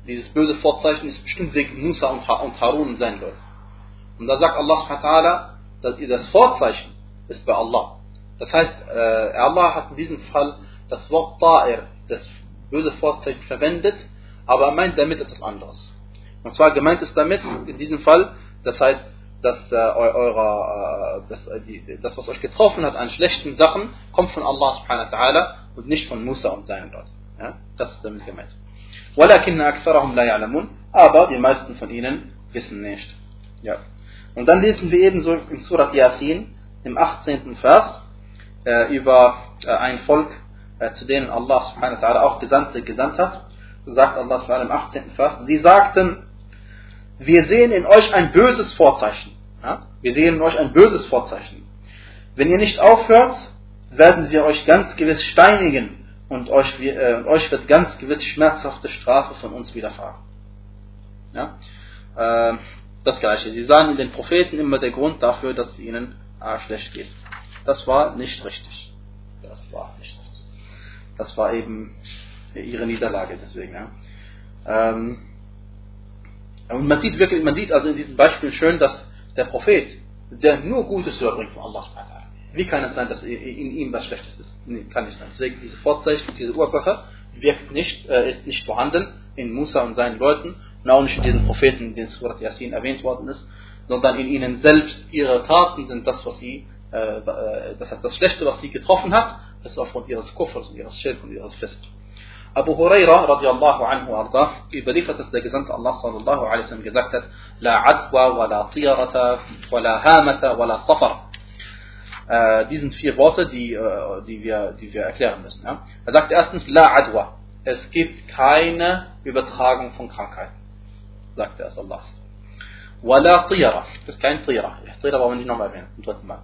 dieses böse Vorzeichen ist bestimmt wegen Musa und, Harun und seinen Leuten. Und da sagt Allah subhanahu das, das Vorzeichen ist bei Allah. Das heißt, äh, Allah hat in diesem Fall das Wort Ta'ir, das böse Vorzeichen verwendet, aber er meint damit etwas anderes. Und zwar gemeint ist damit in diesem Fall, das heißt, dass äh, eurer, äh, das, äh, die, das, was euch getroffen hat an schlechten Sachen, kommt von Allah subhanahu wa ta'ala und nicht von Musa und seinen Leuten. Ja? Das ist damit gemeint. Aber die meisten von ihnen wissen nicht. Ja. Und dann lesen wir ebenso in Surat Yasin im 18. Vers äh, über äh, ein Volk, äh, zu denen Allah subhanahu wa ta'ala auch Gesandte gesandt hat. So sagt Allah subhanahu im 18. Vers, sie sagten, wir sehen in euch ein böses Vorzeichen. Ja? Wir sehen in euch ein böses Vorzeichen. Wenn ihr nicht aufhört, werden wir euch ganz gewiss steinigen und euch, äh, euch wird ganz gewiss schmerzhafte Strafe von uns widerfahren. Ja? Äh, das gleiche. Sie sahen in den Propheten immer der Grund dafür, dass es ihnen äh, schlecht geht. Das war nicht richtig. Das war nicht richtig. Das war eben ihre Niederlage deswegen. Ja? Ähm, und man sieht wirklich, man sieht also in diesem Beispiel schön, dass der Prophet, der nur Gutes überbringt von Allah wie kann es sein, dass in ihm was Schlechtes ist? Nee, kann nicht sein. Deswegen diese Vorzeichen, diese Ursache wirkt nicht, äh, ist nicht vorhanden in Musa und seinen Leuten und auch nicht in diesen Propheten, in Surat Yasin erwähnt worden ist, sondern in ihnen selbst ihre Taten sind das, was sie, äh, äh das heißt das Schlechte, was sie getroffen hat, ist aufgrund ihres Kuffers und ihres Schirk und ihres Fest. Abu Huraira radiallahu anhu arda überliefert, dass der Gesandte Allah sallallahu alaihi wasallam gesagt hat, La adwa wa la tiyarata wa la hamata wa la safar. Äh, diesen vier Worte, die, äh, die, wir, die wir erklären müssen. Ja? Er sagt erstens, La adwa. Es gibt keine Übertragung von Krankheiten. Sagt er, Allah. Wa la tiyara. Das ist kein Tiyara. Tiyara wollen wir nicht nochmal erwähnen, zum dritten Mal.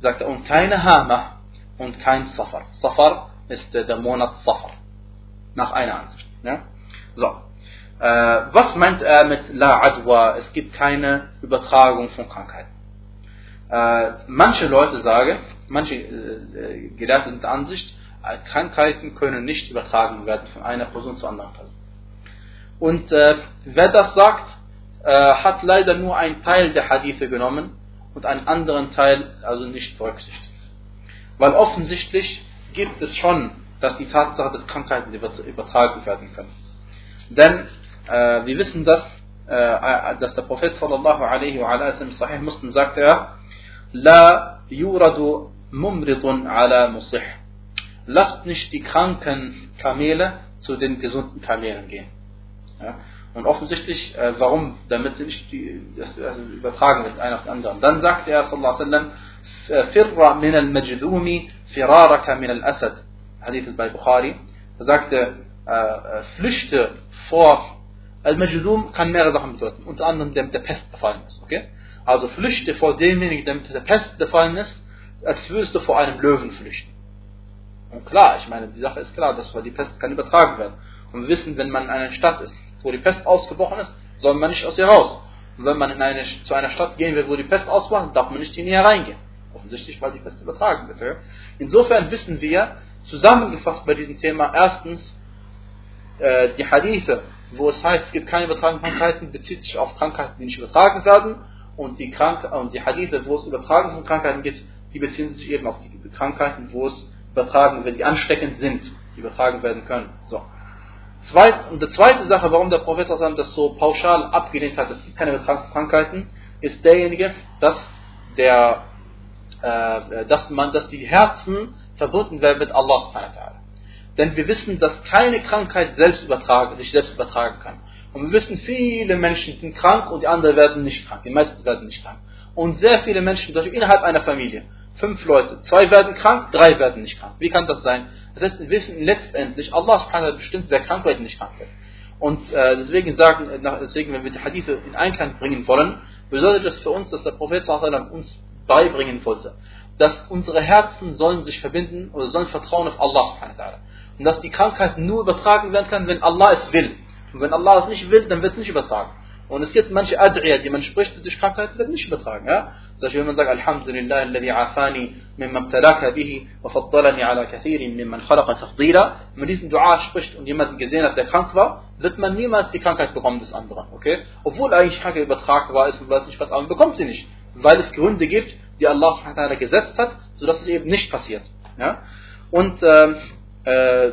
Sagt er, und keine Hama und kein Safar. Safar ist der Monat Safar nach einer Ansicht. Ja? So. Äh, was meint er mit La Adwa? Es gibt keine Übertragung von Krankheiten. Äh, manche Leute sagen, manche äh, Gelehrte sind der Ansicht, äh, Krankheiten können nicht übertragen werden von einer Person zu anderen Person. Und äh, wer das sagt, äh, hat leider nur einen Teil der Hadithe genommen und einen anderen Teil also nicht berücksichtigt. Weil offensichtlich gibt es schon dass die Tatsache, dass Krankheiten übertragen werden können. Denn äh, wir wissen, dass, dass der Prophet sallallahu alaihi wa sallam Sahih Muslim sagte er, La yuradu mumridun ala musih. Lasst nicht die kranken Kamele zu den gesunden Kamelen gehen. Ja? Und offensichtlich, äh, warum? Damit sie nicht die, das, also übertragen wird, einer auf den anderen. Dann sagte er, sallallahu alaihi wa sallam, Firra min al-majdumi firaraka min al-asad. Hadith ist bei Bukhari, er sagte, äh, äh, flüchte vor Al-Majdum kann mehrere Sachen bedeuten, unter anderem der der Pest befallen ist. Okay? Also flüchte vor demjenigen, der mit der Pest befallen ist, als würdest du vor einem Löwen flüchten. Und klar, ich meine, die Sache ist klar, dass die Pest kann übertragen werden. Und wir wissen, wenn man in einer Stadt ist, wo die Pest ausgebrochen ist, soll man nicht aus ihr raus. Und wenn man in eine, zu einer Stadt gehen will, wo die Pest ausgebrochen darf man nicht in ihr reingehen. Offensichtlich, weil die Pest übertragen wird. Insofern wissen wir, zusammengefasst bei diesem Thema. Erstens, äh, die Hadithe, wo es heißt, es gibt keine übertragenen Krankheiten, bezieht sich auf Krankheiten, die nicht übertragen werden. Und die, Krank und die Hadithe, wo es Übertragen von Krankheiten gibt, die beziehen sich eben auf die Krankheiten, wo es übertragen wird, die ansteckend sind, die übertragen werden können. So. Zweit, und die zweite Sache, warum der Prophet das so pauschal abgelehnt hat, es gibt keine Krankheiten, ist derjenige, dass der, äh, dass man, dass die Herzen verbunden werden mit Allah Denn wir wissen, dass keine Krankheit selbst übertragen, sich selbst übertragen kann. Und wir wissen, viele Menschen sind krank und die anderen werden nicht krank. Die meisten werden nicht krank. Und sehr viele Menschen, zum innerhalb einer Familie, fünf Leute, zwei werden krank, drei werden nicht krank. Wie kann das sein? Das heißt, wir wissen letztendlich, Allah subhanahu bestimmt, wer krank wird nicht krank wird. Und äh, deswegen sagen, deswegen, wenn wir die Hadithe in Einklang bringen wollen, bedeutet das für uns, dass der Prophet uns beibringen wollte dass unsere Herzen sollen sich verbinden oder sollen vertrauen auf Allah subhanahu wa ta'ala. Und dass die Krankheit nur übertragen werden kann, wenn Allah es will. Und wenn Allah es nicht will, dann wird es nicht übertragen. Und es gibt manche Ad'iyah, die man spricht, durch Krankheit wird nicht übertragen. Ja? Zum Beispiel, wenn man sagt, Alhamdulillah, alladhi afani mimma ibtalaka bihi wa faddalani ala kathirin mimman khalaqa tafdila. Wenn man diesen Dua spricht und jemanden gesehen hat, der krank war, wird man niemals die Krankheit bekommen des anderen. Okay? Obwohl eigentlich Krankheit übertragbar ist und weiß nicht was, aber man bekommt sie nicht. weil es Gründe gibt, die Allah gesetzt hat, sodass es eben nicht passiert. Ja? Und ähm, äh, äh,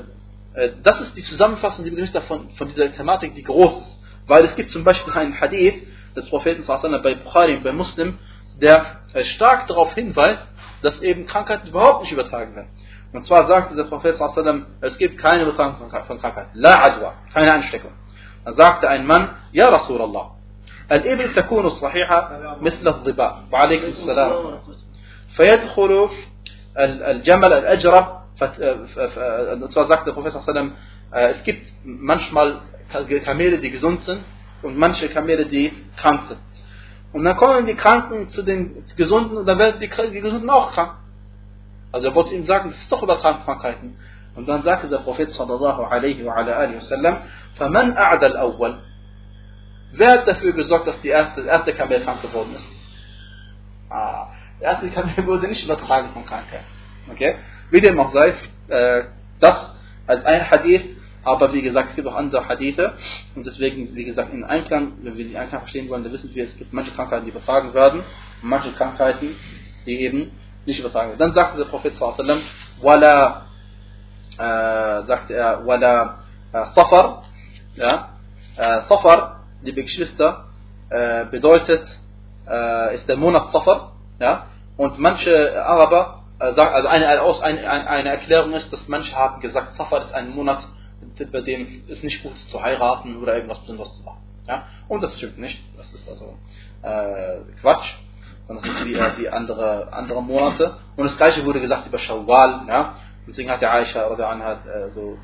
das ist die Zusammenfassung, die Begriff davon, von dieser Thematik, die groß ist. Weil es gibt zum Beispiel einen Hadith des Propheten bei Bukhari und bei Muslim, der äh, stark darauf hinweist, dass eben Krankheiten überhaupt nicht übertragen werden. Und zwar sagte der Prophet es gibt keine Übertragung von Krankheiten. La adwa, keine Ansteckung. Dann sagte ein Mann, Ja Rasulallah, الإبل تكون صحيحة مثل الضباء وعليكم السلام فيدخل الجمل الأجرة und zwar sagt der Prophet sallam, es gibt manchmal Kamele, die gesund sind und manche Kamele, die krank sind. Und dann kommen die Kranken zu den Gesunden und dann werden die, die Gesunden auch krank. Also er wollte ihm sagen, das ist doch übertragen Krankheiten. Und dann sagte der Prophet sallallahu alaihi wa ala alihi wasallam, فَمَنْ أَعْدَ الْأَوَّلِ Wer hat dafür gesorgt, dass die erste, das erste Kamel krank geworden ist? Ah, der erste Kamel wurde nicht übertragen von Krankheit. Okay? Wie dem auch sei, äh, das als ein Hadith, aber wie gesagt, es gibt auch andere Hadithe. Und deswegen, wie gesagt, in Einklang, wenn wir die Einklang verstehen wollen, dann wissen wir, es gibt manche Krankheiten, die übertragen werden und manche Krankheiten, die eben nicht übertragen werden. Dann sagte der Prophet sallam, wala, äh, sagte er, wala äh, Safar, ja, äh, Safar, liebe Geschwister, äh, bedeutet, äh, ist der Monat Safar, ja, und manche Araber also eine, eine, Erklärung ist, dass manche haben gesagt, Safar ist ein Monat, bei dem es nicht gut ist zu heiraten oder irgendwas Besonderes zu machen. Ja? Und das stimmt nicht. Das ist also äh, Quatsch. Und das ist wie, äh, wie andere, andere Monate. Und das gleiche wurde gesagt über Shawwal. Ja? Deswegen hat der Aisha oder hat äh, so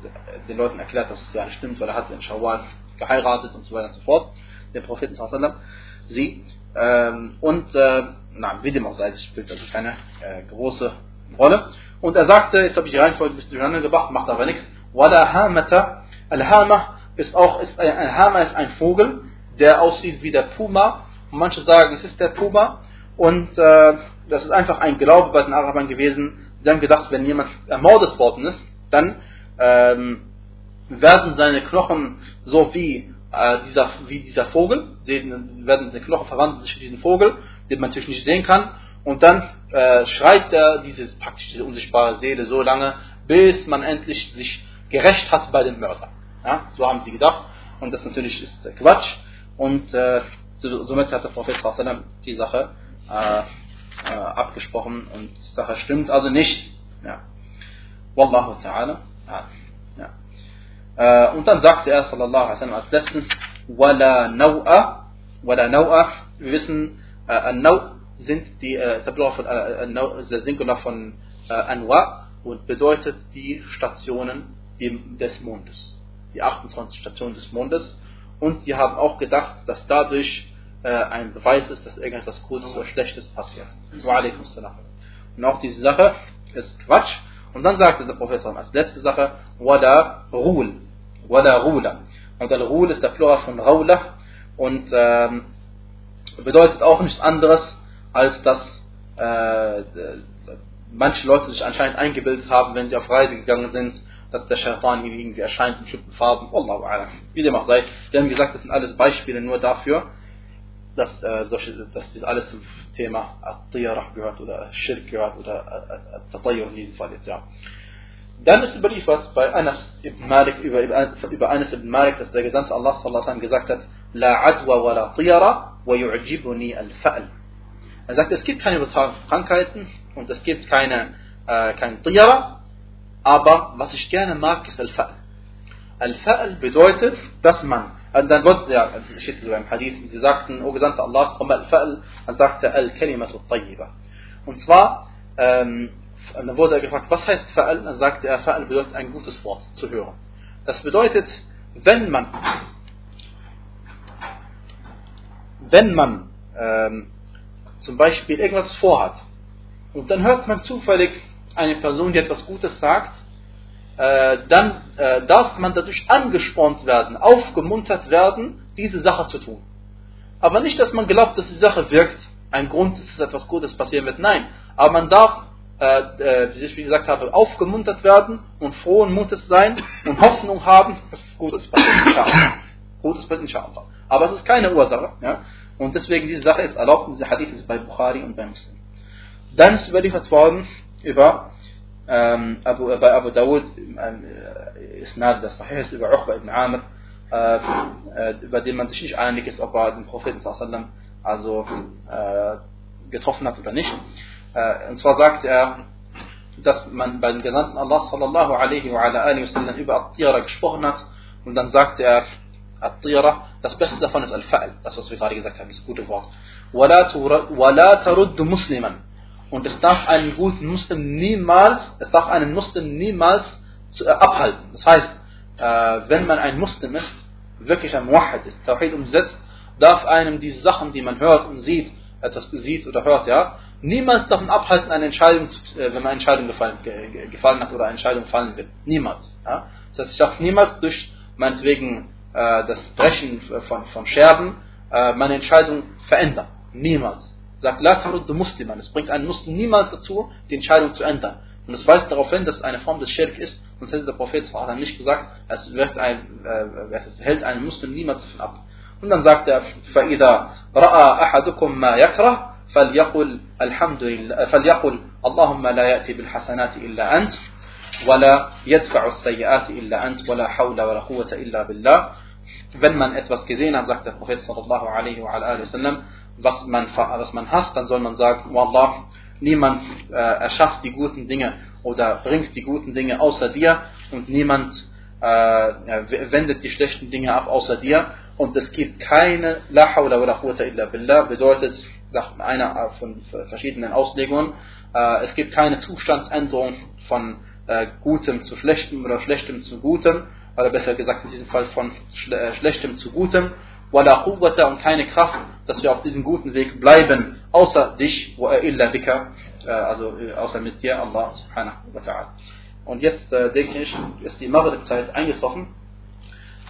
den Leuten erklärt, dass es ja nicht stimmt, weil er hat in Shawwal geheiratet und so weiter und so fort. Der Propheten sie. Ähm, und äh, na, wie dem auch sei, das spielt also keine äh, große Rolle. Und er sagte, jetzt habe ich die Reihenfolge ein bisschen durcheinander gebracht, macht aber nichts. Wala hamata. Al-Hama ist auch, ist, ein, ein ist ein Vogel, der aussieht wie der Puma. Und manche sagen, es ist der Puma. Und äh, das ist einfach ein Glaube bei den Arabern gewesen. Sie haben gedacht, wenn jemand ermordet worden ist, dann ähm, werden seine Knochen so wie, äh, dieser, wie dieser Vogel, sehen, werden seine Knochen verwandeln sich in diesen Vogel, den man natürlich nicht sehen kann. Und dann äh, schreit er dieses, praktisch diese unsichtbare Seele so lange, bis man endlich sich gerecht hat bei den Mördern. Ja, so haben sie gedacht. Und das natürlich ist Quatsch. Und äh, somit hat der Prophet die Sache äh, äh, abgesprochen und die Sache stimmt also nicht. Ja. Wallahu ta'ala. Ja. Äh, und dann sagte er sallallahu alaihi wasallam als letztens, wala naw'a, wala naw'a, wir wissen, äh, an-naw' sind die, äh, von, äh, der Singular von äh, Anwa und bedeutet die Stationen des Mondes. Die 28 Stationen des Mondes. Und die haben auch gedacht, dass dadurch äh, ein Beweis ist, dass irgendetwas Gutes oder Schlechtes passiert. Und auch diese Sache ist Quatsch. Und dann sagte der Prophet als letzte Sache, Wada Rul. Wada Rula. Und der Rul ist der Plural von Raula und ähm, bedeutet auch nichts anderes, als dass äh, manche Leute sich anscheinend eingebildet haben, wenn sie auf Reise gegangen sind, dass der Shaitan ihnen irgendwie erscheint in bestimmten Farben. Wallahu a'lam. Wie dem auch sei. Wir haben gesagt, das sind alles Beispiele nur dafür, dass, äh, solche, dass das alles zum Thema At-Tiyarah gehört oder Shirk gehört oder At-Tatayyur in diesem Fall jetzt, ja. Dann ist überliefert bei Anas ibn Malik, über, über Anas ibn Malik, dass der Gesandte Allah sallallahu gesagt hat, La adwa wa la tiyara Er sagt, es gibt keine Krankheiten und es gibt keine, äh, kein Tiyara, aber was ich gerne mag, ist Al-Fa'l. Al-Fa'l bedeutet, dass man, und dann wird, ja, das steht sogar im Hadith, sie sagten, O Gesandte Allah, Al-Fa'l, dann sagte Al-Kalimatu Tayyiba. Und zwar, ähm, dann wurde er gefragt, was heißt Fa'al? Dann sagte er, Fa'al bedeutet ein gutes Wort zu hören. Das bedeutet, wenn man, wenn man ähm, zum Beispiel irgendwas vorhat und dann hört man zufällig eine Person, die etwas Gutes sagt, äh, dann äh, darf man dadurch angespornt werden, aufgemuntert werden, diese Sache zu tun. Aber nicht, dass man glaubt, dass die Sache wirkt, ein Grund ist, dass etwas Gutes passieren wird. Nein, aber man darf, äh, äh wie ich gesagt habe, aufgemuntert werden und frohen Mutes sein und Hoffnung haben, dass es Gutes passiert. Gutes passiert, inshallah. Aber es ist keine Ursache. Ja? Und deswegen diese Sache ist erlaubt, diese Hadith ist bei Bukhari und bei Muslim. Dann ist überliefert worden über ähm, Abu, bei Abu Dawud, ähm, Isnad, das Sahih ist über Uqba ibn Amr, äh, äh, über den man sich nicht einig ist, ob er den Propheten sallam, also äh, getroffen hat oder nicht. Äh, und zwar sagt er, dass man bei den Gesandten Allah sallallahu alaihi wa ala alihi wasallam über At-Tira gesprochen hat und dann sagt er, At-Tira, das Beste davon ist Al-Fa'l, das was wir gerade gesagt haben, das gute Wort. وَلَا تَرُدُّ مُسْلِمًا Und es darf einen guten Muslim niemals, es darf einen Muslim niemals zu, äh, abhalten. Das heißt, äh, wenn man ein Muslim ist, wirklich ein Muwahid ist, Tawhid umsetzt, darf einem diese Sachen, die man hört und sieht, etwas sieht oder hört, ja, niemals davon abhalten, eine Entscheidung, äh, wenn man eine Entscheidung gefallen, gefallen hat oder eine Entscheidung fallen wird. Niemals. Ja. Das heißt, ich darf niemals durch meinetwegen äh, das Brechen von, von Scherben äh, meine Entscheidung verändern. Niemals. Sagt, la taruddu musliman. Es bringt einen Muslim niemals dazu, die Entscheidung zu ändern. Und es weist darauf hin, dass es eine Form des Schirk ist, sonst hätte der Prophet nicht gesagt, es, wird ein, äh, es hält einen Muslim niemals davon ab. Und dann sagt er, فَإِذَا رَأَى أَحَدُكُمْ مَا يَكْرَهُ فليقل الحمد لله فليقل اللهم لا يأتي بالحسنات إلا أنت ولا يدفع السيئات إلا أنت ولا حول ولا قوة إلا بالله wenn man etwas gesehen hat, sagt der Prophet sallallahu alaihi wa wasallam, was man, was man hasst, dann soll man sagen, Wallah, niemand äh, erschafft die guten Dinge oder bringt die guten Dinge außer dir und niemand äh, wendet die schlechten Dinge ab außer dir. Und es gibt keine La hawla wa quwwata illa billah bedeutet nach einer von verschiedenen Auslegungen äh, es gibt keine Zustandsänderung von äh, Gutem zu Schlechtem oder Schlechtem zu Gutem oder besser gesagt in diesem Fall von äh, Schlechtem zu Gutem wala quwwata und keine Kraft dass wir auf diesem guten Weg bleiben außer dich wa illa bika also außer mit dir Allah subhanahu wa ta'ala und jetzt äh, denke ich, ist die Maghrib-Zeit eingetroffen.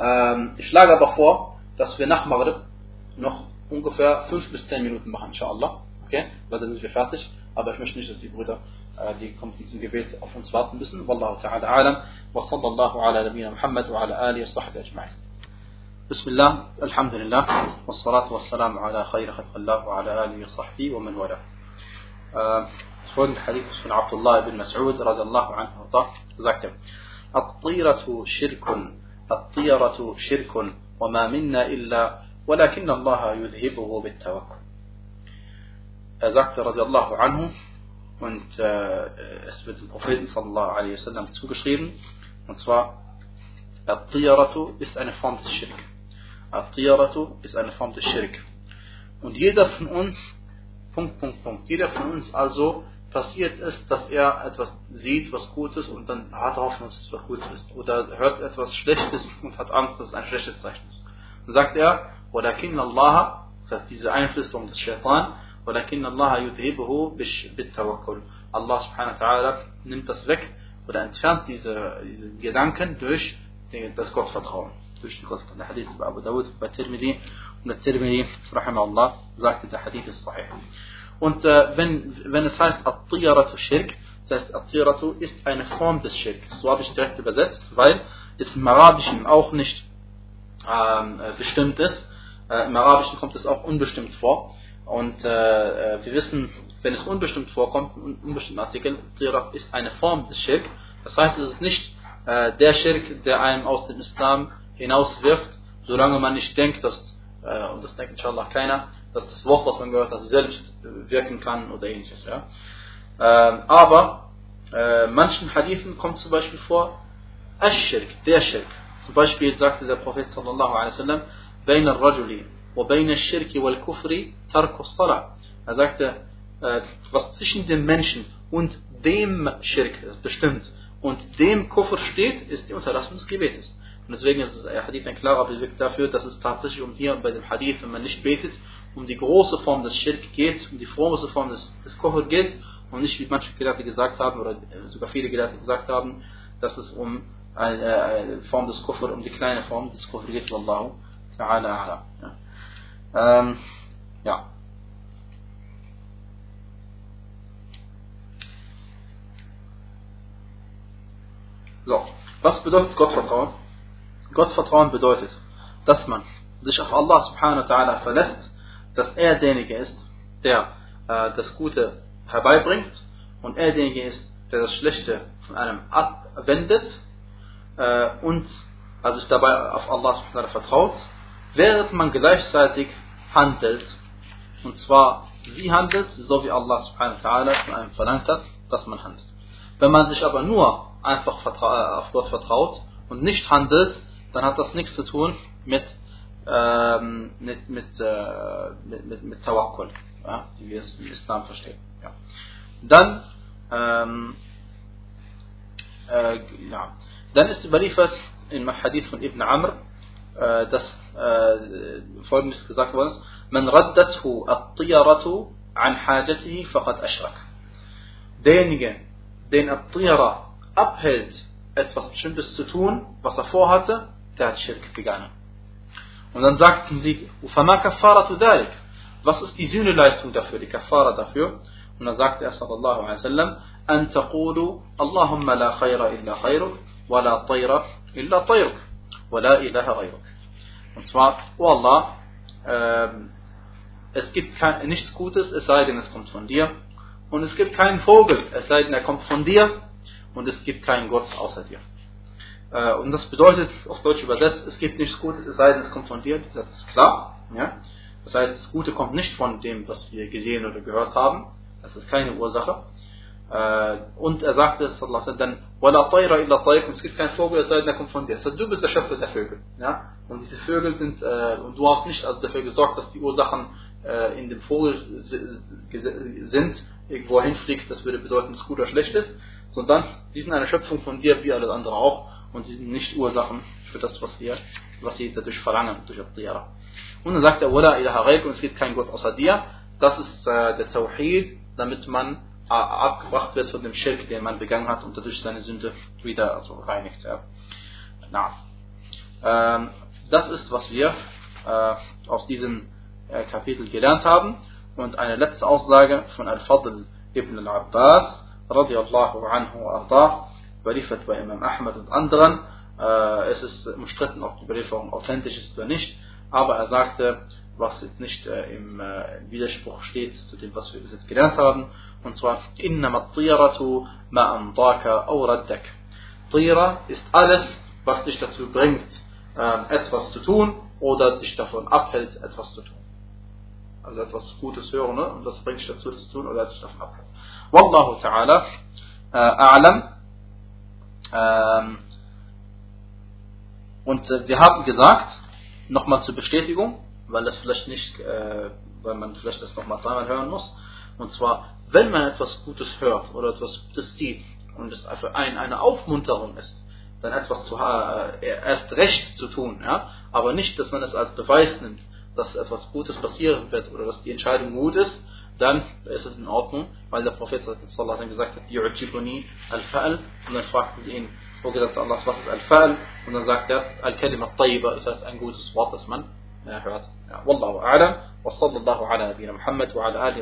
Ähm, ich schlage aber vor, dass wir nach Maghrib noch ungefähr 5 bis 10 Minuten machen, inshallah. Okay? Weil dann sind wir fertig. Aber ich möchte nicht, dass die Brüder, äh, die kommen zum Gebet, auf uns warten müssen. Wallahu ta'ala alam. Wa sallallahu ala nabiyina Muhammad wa ala alihi wa sahbihi ajma'in. بسم الله الحمد لله والصلاة والسلام على خير خلق الله وعلى آله وصحبه ومن والاه folgende Hadith von Abdullah ibn Mas'ud radiallahu anhu sagte, الطيرة شرك الطيرة شرك وما منا إلا ولكن الله يذهبه بالتوكل Er sagte radiallahu anhu und äh, es wird dem Propheten sallallahu alaihi wasallam zugeschrieben. Und zwar, At-Tiyaratu ist eine Form des Schirk. At-Tiyaratu ist eine Form des Schirk. Und jeder von uns, Punkt, Punkt, Punkt, jeder von uns also passiert es, dass er etwas sieht, was Gutes und dann hat Hoffnung, dass es was Gutes ist. Oder hört etwas Schlechtes und hat Angst, dass es ein schlechtes Zeichen ist. Dann sagt er, oder Kin Allah, das heißt diese Einflüsterung des Shaitan, وَلَكِنَّ اللَّهَ يُذْهِبُهُ بِالتَّوَكُّلِ Allah subhanahu wa ta'ala nimmt das weg oder entfernt diese, diese Gedanken durch das Gottvertrauen. Durch die Gottvertrauen. Der Hadith bei Abu Dawud, bei Tirmidhi und der Tirmidhi, rahimahullah, sagte, der Hadith ist sahih. Und äh, wenn, wenn es heißt At-Tiyaratu Shirk, das heißt At-Tiyaratu ist eine Form des Shirk. So habe ich direkt übersetzt, weil es im Arabischen auch nicht ähm, äh, bestimmt ist. Äh, Im Arabischen kommt es auch unbestimmt vor. Und äh, äh, wir wissen, wenn es unbestimmt vorkommt, ein unbestimmter Artikel, Tiraf ist eine Form des Schirk. Das heißt, es ist nicht äh, der Schirk, der einem aus dem Islam hinauswirft, solange man nicht denkt, dass, äh, und das denkt inshallah keiner, dass das Wort, was man gehört hat, selbst äh, wirken kann oder ähnliches. Ja? Ähm, aber äh, manchen Hadithen kommt zum Beispiel vor, Ash-Shirk, der Schirk. Zum Beispiel sagte der Prophet sallallahu alaihi wa sallam, وبين الشرك والكفر ترك الصلاة. Er sagte, äh, was zwischen dem Menschen und dem Shirk bestimmt und dem Kufr steht, ist die Unterlassung des Gebetes. Und deswegen ist der Hadith ein klarer Beweis dafür, dass es tatsächlich um hier bei dem Hadith, wenn man nicht betet, um die große Form des Schirk geht, um die große Form des, des Koffer geht und nicht wie manche Gelehrte gesagt haben oder sogar viele Gelehrte gesagt haben, dass es um eine, eine Form des Koffer, um die kleine Form des Koffer geht, Wallahu ta'ala a'la. Ja. Ähm, ja. So, was bedeutet Gottvertrauen? Gottvertrauen bedeutet, dass man sich auf Allah subhanahu wa ta'ala verlässt dass er derjenige ist, der äh, das Gute herbeibringt und er derjenige ist, der das Schlechte von einem abwendet äh, und also sich dabei auf Allah vertraut, während man gleichzeitig handelt. Und zwar wie handelt, so wie Allah subhanahu wa ta'ala von einem verlangt hat, dass man handelt. Wenn man sich aber nur einfach äh, auf Gott vertraut und nicht handelt, dann hat das nichts zu tun mit, ähm, mit, mit, äh, mit, mit, mit Tawakkul, ja, wie wir es im Islam verstehen. Ja. Dann, ähm, äh, ja. dann ist überliefert im Hadith von Ibn Amr, äh, äh, folgendes gesagt worden ist, من ردته الطيرة عن حاجته فقد أشرك. Derjenige, den At-Tira abhält, etwas Bestimmtes zu tun, was er vorhatte, der hat Schirk begangen. Und dann sagten sie, Ufama Kafaratu dalik. Was ist die Sühneleistung dafür, die Kafara dafür? Und dann sagte er sallallahu alaihi wasallam, أن تقولوا اللهم لا خير إلا خيرك ولا طير إلا طيرك Wala ilaha ghayruk. Und zwar, O oh Allah, ähm, es gibt kein, nichts Gutes, es sei denn, es kommt von dir. Und es gibt keinen Vogel, es sei denn, er kommt von dir. Und es gibt keinen Gott außer dir. Äh, und das bedeutet, auf Deutsch übersetzt, es gibt nichts Gutes, es sei denn, es kommt von dir. Das ist klar. Ja? Das heißt, das Gute kommt nicht von dem, was wir gesehen oder gehört haben. Das ist keine Ursache. Äh, und er sagte, dann, es gibt keinen Vogel, es sei denn, er kommt von dir. Das heißt, du bist der Schöpfer der Vögel. Ja? Und diese Vögel sind, äh, und du hast nicht also dafür gesorgt, dass die Ursachen äh, in dem Vogel sind, irgendwo hinfliegt, das würde bedeuten, dass es gut oder schlecht ist, sondern die sind eine Schöpfung von dir, wie alles andere auch, und sie sind nicht Ursachen für das, was wir, was sie dadurch verlangen, durch Abdiyara. Und dann sagt er, und es gibt keinen Gott außer dir, das ist äh, der Tawhid, damit man abgebracht wird von dem Schirk, den man begangen hat und dadurch seine Sünde wieder also reinigt. Ja. Na. Ähm, das ist, was wir äh, aus diesem äh, Kapitel gelernt haben. Und eine letzte Aussage von Al-Fadl ibn al-Abbas, radiallahu anhu arda, überliefert bei Imam Ahmad und anderen. Äh, es ist umstritten, ob die Überlieferung authentisch ist oder nicht, aber er sagte, was jetzt nicht äh, im äh, Widerspruch steht zu dem, was wir bis jetzt gelernt haben, und zwar, إنما الطيرة ما أمضاك أو ردك. Tira ist alles, was dich dazu bringt, äh, etwas zu tun oder dich davon abhält, etwas zu tun also etwas Gutes hören ne? und das bringt dich dazu, das zu tun oder sich davon abhalten. Wallahu ta'ala äh, a'lam. Ähm, und äh, wir haben gesagt, nochmal zur Bestätigung, weil das vielleicht nicht, äh, weil man vielleicht das nochmal zweimal hören muss. Und zwar, wenn man etwas Gutes hört oder etwas Gutes sieht und es für einen eine Aufmunterung ist, dann etwas zu äh, erst recht zu tun, ja, aber nicht, dass man es als Beweis nimmt, dass etwas Gutes passieren wird oder dass die Entscheidung gut ist, dann ist es in Ordnung, weil der Prophet sallallahu gesagt hat, Yu'jibuni al-Fa'al und dann fragten sie ihn, O Gesandter Allah, was ist al-Fa'al? Und dann sagt er, al-Kalima tayyiba, das heißt ein gutes Wort, das man hört. Ja, Wallahu a'lam, wa sallallahu ala nabina Muhammad wa ala